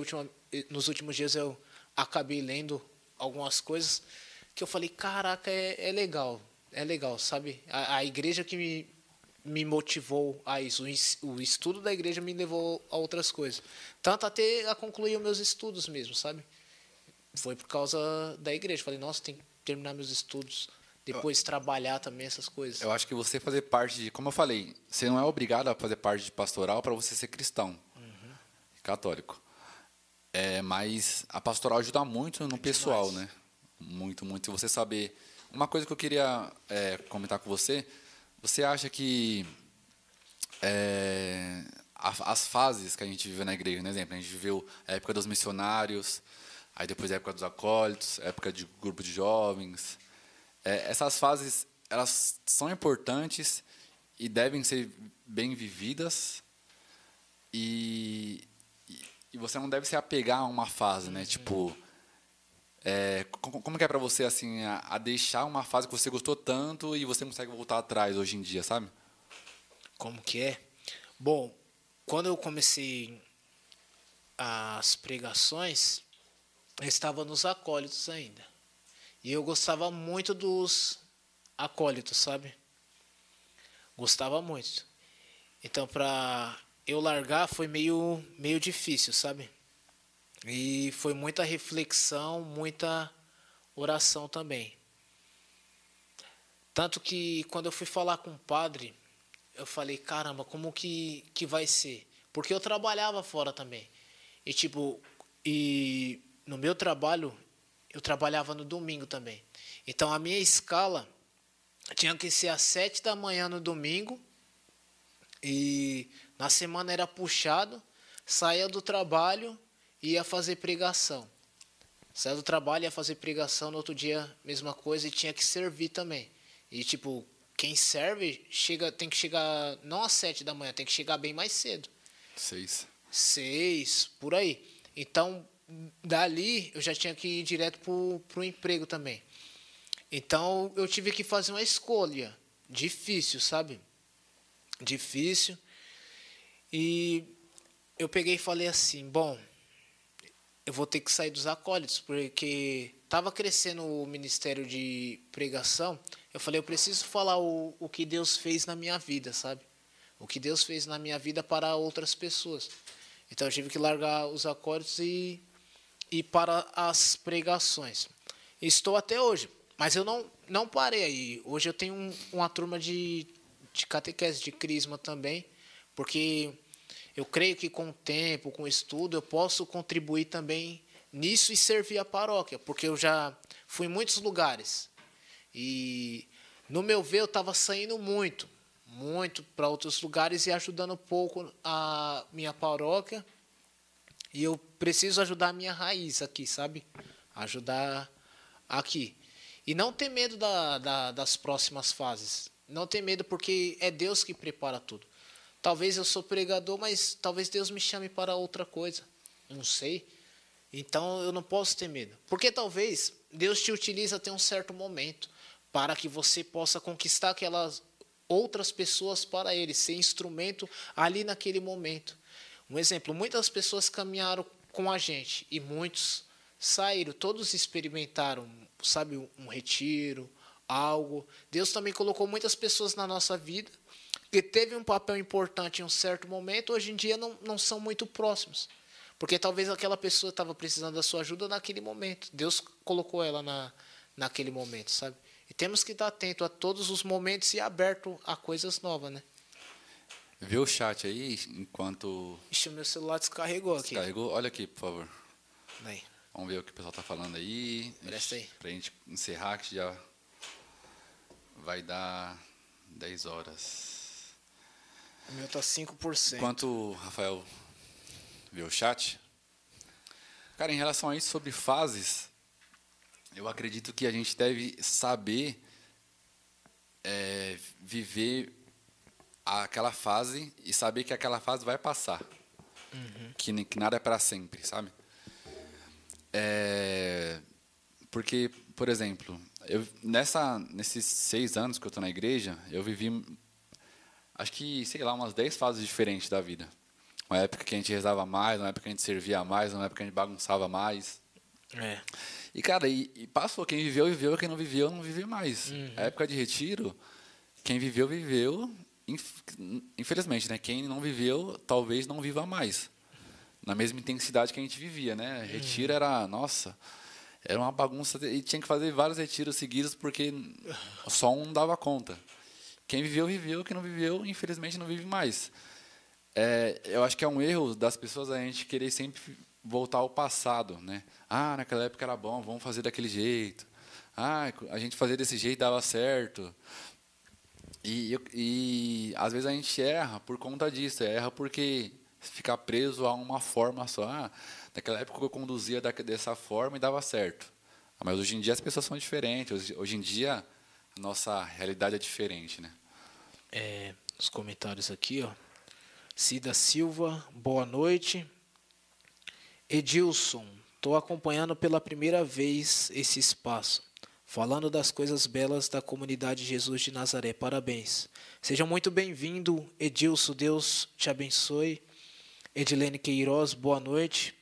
nos últimos dias eu acabei lendo algumas coisas que eu falei, caraca, é, é legal, é legal, sabe? A, a igreja que me, me motivou a isso. O estudo da igreja me levou a outras coisas. Tanto até a concluir os meus estudos mesmo, sabe? Foi por causa da igreja. Falei, nossa, tem que terminar meus estudos. Depois eu, trabalhar também essas coisas. Eu acho que você fazer parte de. Como eu falei, você não é obrigado a fazer parte de pastoral para você ser cristão, uhum. católico. É, mas a pastoral ajuda muito no é pessoal, demais. né? Muito, muito. Você saber. Uma coisa que eu queria é, comentar com você você acha que é, as fases que a gente viveu na igreja, por exemplo, a gente viveu a época dos missionários, aí depois a época dos acólitos, a época de grupo de jovens. É, essas fases elas são importantes e devem ser bem vividas e, e você não deve se apegar a uma fase, né? Tipo, é, como que é para você assim a, a, deixar uma fase que você gostou tanto e você não consegue voltar atrás hoje em dia, sabe? Como que é? Bom, quando eu comecei as pregações, eu estava nos acólitos ainda. E eu gostava muito dos acólitos, sabe? Gostava muito. Então, para eu largar foi meio meio difícil, sabe? E foi muita reflexão, muita oração também. Tanto que quando eu fui falar com o padre, eu falei, caramba, como que, que vai ser? Porque eu trabalhava fora também. E tipo, e no meu trabalho, eu trabalhava no domingo também. Então a minha escala tinha que ser às sete da manhã no domingo. E na semana era puxado, saía do trabalho, ia fazer pregação. Saia do trabalho, ia fazer pregação, no outro dia, mesma coisa, e tinha que servir também. E, tipo, quem serve chega, tem que chegar, não às sete da manhã, tem que chegar bem mais cedo. Seis. Seis, por aí. Então, dali eu já tinha que ir direto pro, pro emprego também. Então eu tive que fazer uma escolha difícil, sabe? Difícil. E eu peguei e falei assim, bom, eu vou ter que sair dos acólitos, porque estava crescendo o ministério de pregação. Eu falei, eu preciso falar o, o que Deus fez na minha vida, sabe? O que Deus fez na minha vida para outras pessoas. Então eu tive que largar os acólitos e ir para as pregações. Estou até hoje, mas eu não, não parei aí. Hoje eu tenho um, uma turma de, de catequese, de crisma também, porque eu creio que com o tempo, com o estudo, eu posso contribuir também nisso e servir a paróquia, porque eu já fui em muitos lugares. E no meu ver eu estava saindo muito, muito para outros lugares e ajudando pouco a minha paróquia. E eu preciso ajudar a minha raiz aqui, sabe? Ajudar aqui. E não ter medo da, da, das próximas fases. Não ter medo porque é Deus que prepara tudo. Talvez eu sou pregador, mas talvez Deus me chame para outra coisa. Não sei. Então eu não posso ter medo. Porque talvez Deus te utiliza até um certo momento para que você possa conquistar aquelas outras pessoas para Ele, ser instrumento ali naquele momento. Um exemplo: muitas pessoas caminharam com a gente e muitos saíram, todos experimentaram, sabe, um retiro, algo. Deus também colocou muitas pessoas na nossa vida que teve um papel importante em um certo momento, hoje em dia não, não são muito próximos. Porque talvez aquela pessoa estava precisando da sua ajuda naquele momento. Deus colocou ela na, naquele momento, sabe? E temos que estar atento a todos os momentos e aberto a coisas novas, né? Vê o chat aí enquanto. Ixi, o meu celular descarregou aqui. Descarregou? Olha aqui, por favor. Aí. Vamos ver o que o pessoal está falando aí. Presta aí. Pra gente encerrar, que já vai dar 10 horas. O meu tá 5%. Enquanto o Rafael vê o chat. Cara, em relação a isso sobre fases, eu acredito que a gente deve saber é, viver aquela fase e saber que aquela fase vai passar. Uhum. Que, que, nada é para sempre, sabe? É, porque, por exemplo, eu, nessa, nesses seis anos que eu estou na igreja, eu vivi acho que, sei lá, umas 10 fases diferentes da vida. Uma época que a gente rezava mais, uma época que a gente servia mais, uma época que a gente bagunçava mais. É. E, cara, e, e passou. Quem viveu, viveu. Quem não viveu, não viveu mais. Uhum. A época de retiro, quem viveu, viveu. Infelizmente, né? Quem não viveu, talvez não viva mais. Na mesma intensidade que a gente vivia, né? Uhum. Retiro era, nossa, era uma bagunça. E tinha que fazer vários retiros seguidos porque só um dava conta. Quem viveu, viveu. Quem não viveu, infelizmente, não vive mais. É, eu acho que é um erro das pessoas a gente querer sempre voltar ao passado, né? Ah, naquela época era bom, vamos fazer daquele jeito. Ah, a gente fazia desse jeito dava certo. E, e às vezes a gente erra por conta disso, erra porque ficar preso a uma forma só. Ah, naquela época eu conduzia dessa forma e dava certo. Mas hoje em dia as pessoas são diferentes. Hoje, em dia nossa realidade é diferente, né? É, os comentários aqui, ó. Cida Silva, boa noite. Edilson, estou acompanhando pela primeira vez esse espaço, falando das coisas belas da comunidade Jesus de Nazaré. Parabéns. Seja muito bem-vindo, Edilson. Deus te abençoe. Edilene Queiroz, boa noite.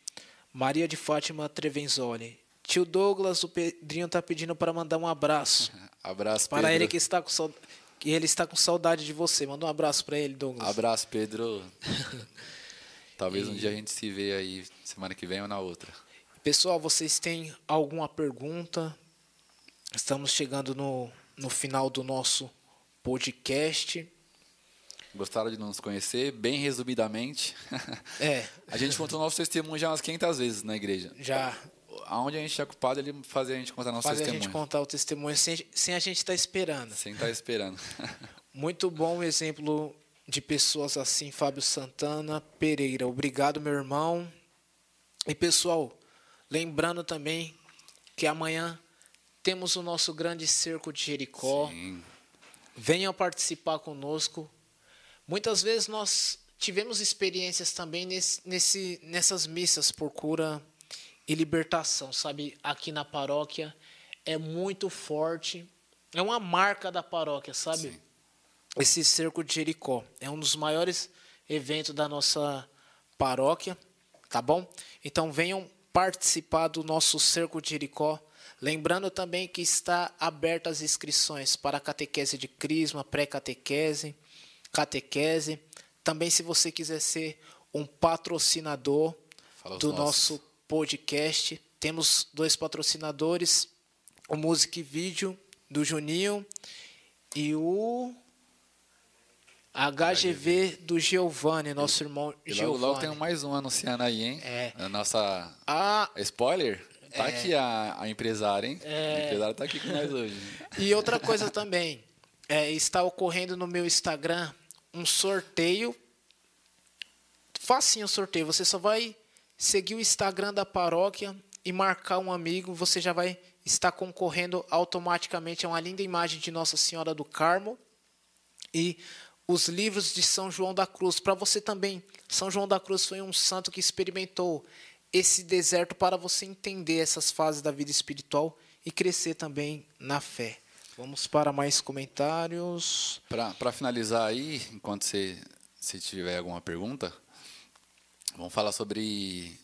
Maria de Fátima Trevenzoli, Tio Douglas, o Pedrinho tá pedindo para mandar um abraço. abraço, Para Pedro. ele que está com saudade. E ele está com saudade de você. Manda um abraço para ele, Douglas. Abraço, Pedro. Talvez e... um dia a gente se vê aí semana que vem ou na outra. Pessoal, vocês têm alguma pergunta? Estamos chegando no, no final do nosso podcast. Gostaram de nos conhecer? Bem resumidamente. É. a gente contou nosso testemunho já umas 500 vezes na igreja. Já aonde a gente é ocupado, ele fazia a gente contar nosso testemunho. a gente contar o testemunho sem, sem a gente estar tá esperando. Sem estar tá esperando. Muito bom exemplo de pessoas assim, Fábio Santana Pereira. Obrigado, meu irmão. E pessoal, lembrando também que amanhã temos o nosso grande cerco de Jericó. Sim. Venham participar conosco. Muitas vezes nós tivemos experiências também nesse, nesse, nessas missas por cura e libertação, sabe? Aqui na paróquia é muito forte. É uma marca da paróquia, sabe? Sim. Esse cerco de Jericó é um dos maiores eventos da nossa paróquia, tá bom? Então venham participar do nosso cerco de Jericó. Lembrando também que está aberta as inscrições para a catequese de crisma, pré-catequese, catequese. Também se você quiser ser um patrocinador do nossos. nosso podcast, temos dois patrocinadores, o Music Video do Juninho e o HGV do Giovanni, nosso irmão E logo, Giovanni. logo tem mais um anunciando aí, hein? É. A nossa. Ah, Spoiler? Tá É. aqui a, a empresária, hein? É. A empresária tá aqui com nós hoje. E outra coisa também, é, está ocorrendo no meu Instagram um sorteio. Facinho o sorteio. Você só vai seguir o Instagram da paróquia e marcar um amigo. Você já vai estar concorrendo automaticamente a uma linda imagem de Nossa Senhora do Carmo e os livros de São João da Cruz. Para você também, São João da Cruz foi um santo que experimentou esse deserto para você entender essas fases da vida espiritual e crescer também na fé. Vamos para mais comentários. Para finalizar aí, enquanto você se tiver alguma pergunta, vamos falar sobre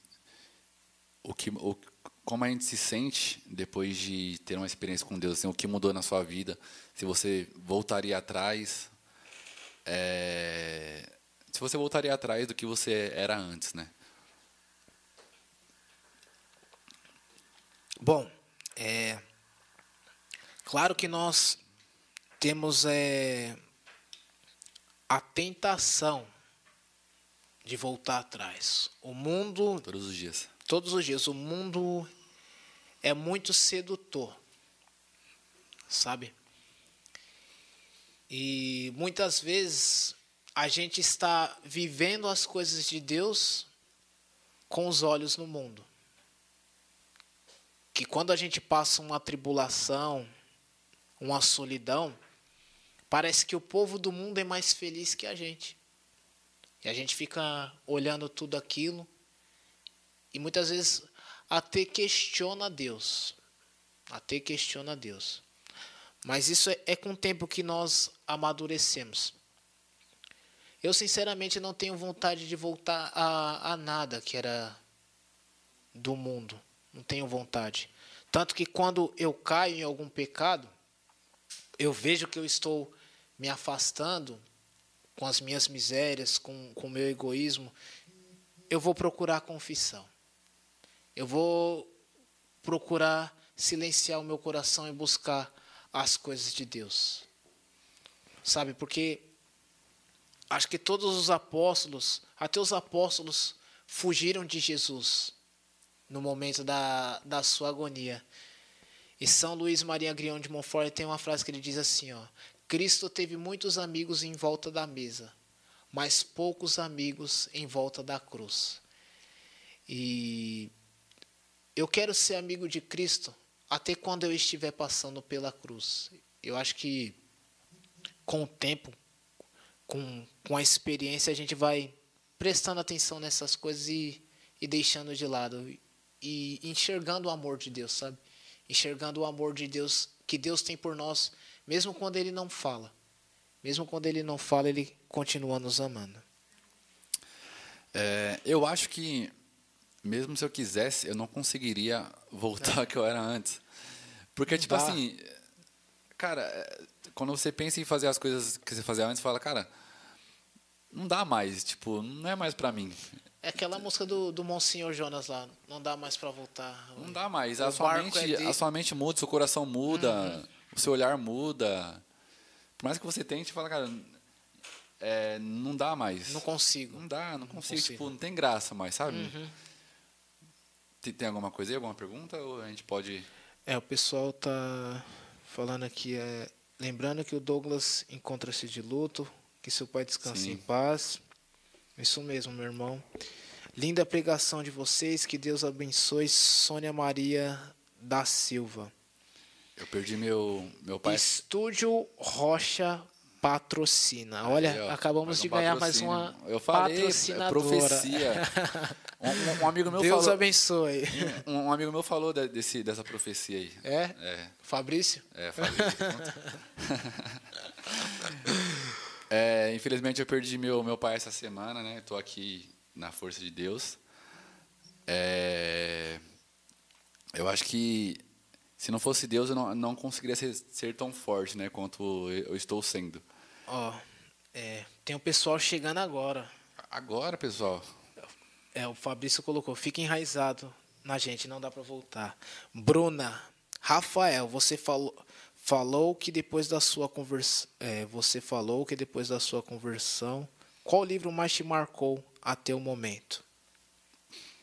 o que, o, como a gente se sente depois de ter uma experiência com Deus, assim, o que mudou na sua vida, se você voltaria atrás, é, se você voltaria atrás do que você era antes, né? Bom, é claro que nós temos é, a tentação de voltar atrás. O mundo Todos os dias. todos os dias. O mundo é muito sedutor, sabe? E muitas vezes a gente está vivendo as coisas de Deus com os olhos no mundo. Que quando a gente passa uma tribulação, uma solidão, parece que o povo do mundo é mais feliz que a gente. E a gente fica olhando tudo aquilo e muitas vezes até questiona Deus. Até questiona Deus. Mas isso é, é com o tempo que nós amadurecemos. Eu sinceramente não tenho vontade de voltar a, a nada que era do mundo. Não tenho vontade. Tanto que quando eu caio em algum pecado, eu vejo que eu estou me afastando com as minhas misérias, com o meu egoísmo, eu vou procurar confissão. Eu vou procurar silenciar o meu coração e buscar as coisas de Deus. Sabe, porque acho que todos os apóstolos, até os apóstolos, fugiram de Jesus no momento da, da sua agonia. E São Luís Maria Grião de Montfort tem uma frase que ele diz assim, ó: Cristo teve muitos amigos em volta da mesa, mas poucos amigos em volta da cruz. E eu quero ser amigo de Cristo até quando eu estiver passando pela cruz. Eu acho que com o tempo, com, com a experiência, a gente vai prestando atenção nessas coisas e, e deixando de lado. E enxergando o amor de Deus, sabe? Enxergando o amor de Deus que Deus tem por nós, mesmo quando Ele não fala. Mesmo quando Ele não fala, Ele continua nos amando. É, eu acho que, mesmo se eu quisesse, eu não conseguiria voltar ao que eu era antes. Porque, tipo dá. assim, cara, é, quando você pensa em fazer as coisas que você fazia antes, fala, cara, não dá mais, tipo, não é mais pra mim. É aquela música do, do Monsenhor Jonas lá. Não dá mais para voltar. Não dá mais. O A sua, barco mente, é de- a sua mente muda, seu coração muda, o seu olhar muda. Por mais que você tente, fala, cara, é, não dá mais. Não consigo. Não dá, não consigo, consigo. tipo, não tem graça mais, sabe? Uhum. Tem, tem alguma coisa aí, alguma pergunta? Ou a gente pode. É, o pessoal tá falando aqui, é, lembrando que o Douglas encontra-se de luto, que seu pai descanse Sim. em paz. Isso mesmo, meu irmão. Linda pregação de vocês, que Deus abençoe. Sônia Maria da Silva. Eu perdi meu, meu pai. Estúdio Rocha patrocina. Olha, Aí, ó, acabamos mais de ganhar mais patrocínio. uma Eu falei, é patrocinadora. profecia. Um, um amigo meu Deus falou. abençoe. Um, um amigo meu falou de- desse, dessa profecia aí. É? É, Fabrício? é, falei. É, infelizmente eu perdi meu, meu pai essa semana, né? Estou aqui na força de Deus. É, eu acho que se não fosse Deus eu não, não conseguiria ser, ser tão forte, né? Quanto eu estou sendo. Ó, é, tem o pessoal chegando agora. Agora, pessoal. É, o Fabrício colocou, fica enraizado na gente, não dá pra voltar. Bruna, Rafael, você falou, falou que depois da sua conversão, você falou que depois da sua conversão, qual livro mais te marcou até o momento?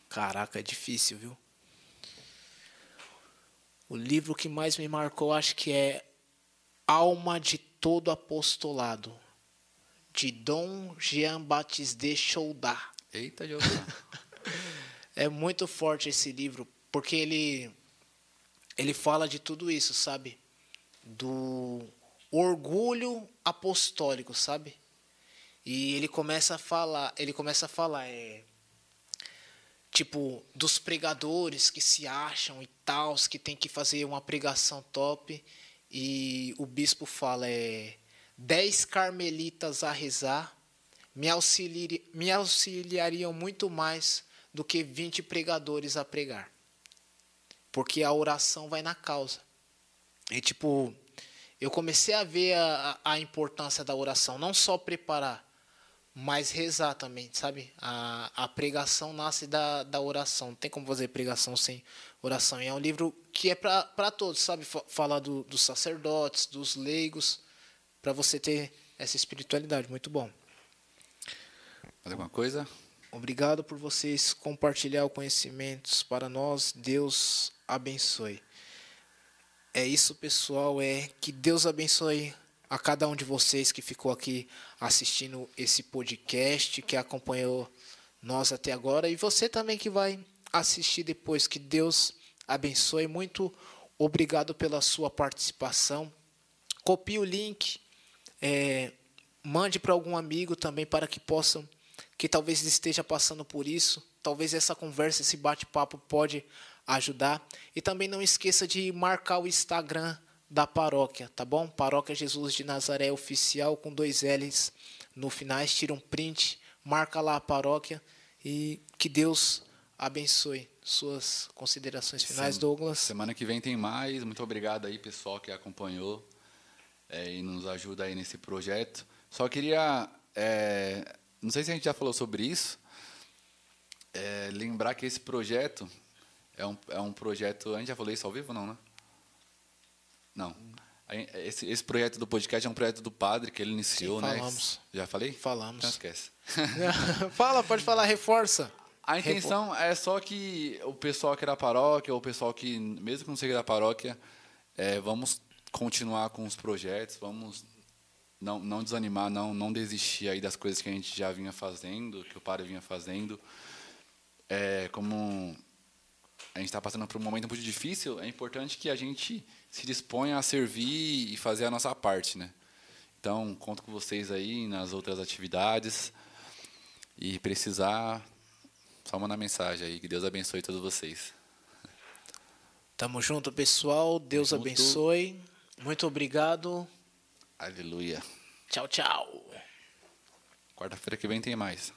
Caraca, é difícil, viu? O livro que mais me marcou, acho que é Alma de Todo Apostolado, de Dom Jean-Baptiste Choudat. Eita. É muito forte esse livro, porque ele ele fala de tudo isso, sabe? Do orgulho apostólico, sabe? E ele começa a falar, ele começa a falar é tipo dos pregadores que se acham e tal, que tem que fazer uma pregação top e o bispo fala é dez carmelitas a rezar me, me auxiliariam muito mais do que 20 pregadores a pregar. Porque a oração vai na causa. E tipo, eu comecei a ver a, a importância da oração, não só preparar, mas rezar também, sabe? A, a pregação nasce da, da oração. Não tem como fazer pregação sem oração. E é um livro que é para todos, sabe? Falar do, dos sacerdotes, dos leigos, para você ter essa espiritualidade. Muito bom. Mais alguma coisa? Obrigado por vocês compartilhar conhecimentos para nós. Deus abençoe. É isso, pessoal. É que Deus abençoe a cada um de vocês que ficou aqui assistindo esse podcast, que acompanhou nós até agora, e você também que vai assistir depois. Que Deus abençoe. Muito obrigado pela sua participação. Copie o link, é, mande para algum amigo também para que possam que talvez esteja passando por isso. Talvez essa conversa, esse bate-papo pode ajudar. E também não esqueça de marcar o Instagram da paróquia, tá bom? Paróquia Jesus de Nazaré Oficial com dois L's no final. Tira um print, marca lá a paróquia e que Deus abençoe. Suas considerações finais, Sem- Douglas. Semana que vem tem mais. Muito obrigado aí, pessoal, que acompanhou é, e nos ajuda aí nesse projeto. Só queria, é, não sei se a gente já falou sobre isso, é, lembrar que esse projeto é um, é um projeto. A gente já falou isso ao vivo, não, né? Não. Esse, esse projeto do podcast é um projeto do padre que ele iniciou, Sim, né? falamos. Já falei? Falamos. Então esquece. Fala, pode falar, reforça. A intenção é só que o pessoal que é da paróquia, ou o pessoal que, mesmo que não seja da paróquia, é, vamos continuar com os projetos, vamos não, não desanimar, não, não desistir aí das coisas que a gente já vinha fazendo, que o padre vinha fazendo. É, como a gente está passando por um momento muito difícil, é importante que a gente se disponha a servir e fazer a nossa parte, né? Então, conto com vocês aí nas outras atividades e precisar, só mandar mensagem aí. Que Deus abençoe todos vocês. Tamo junto, pessoal. Deus abençoe. Muito obrigado. Aleluia. Tchau, tchau. Quarta-feira que vem tem mais.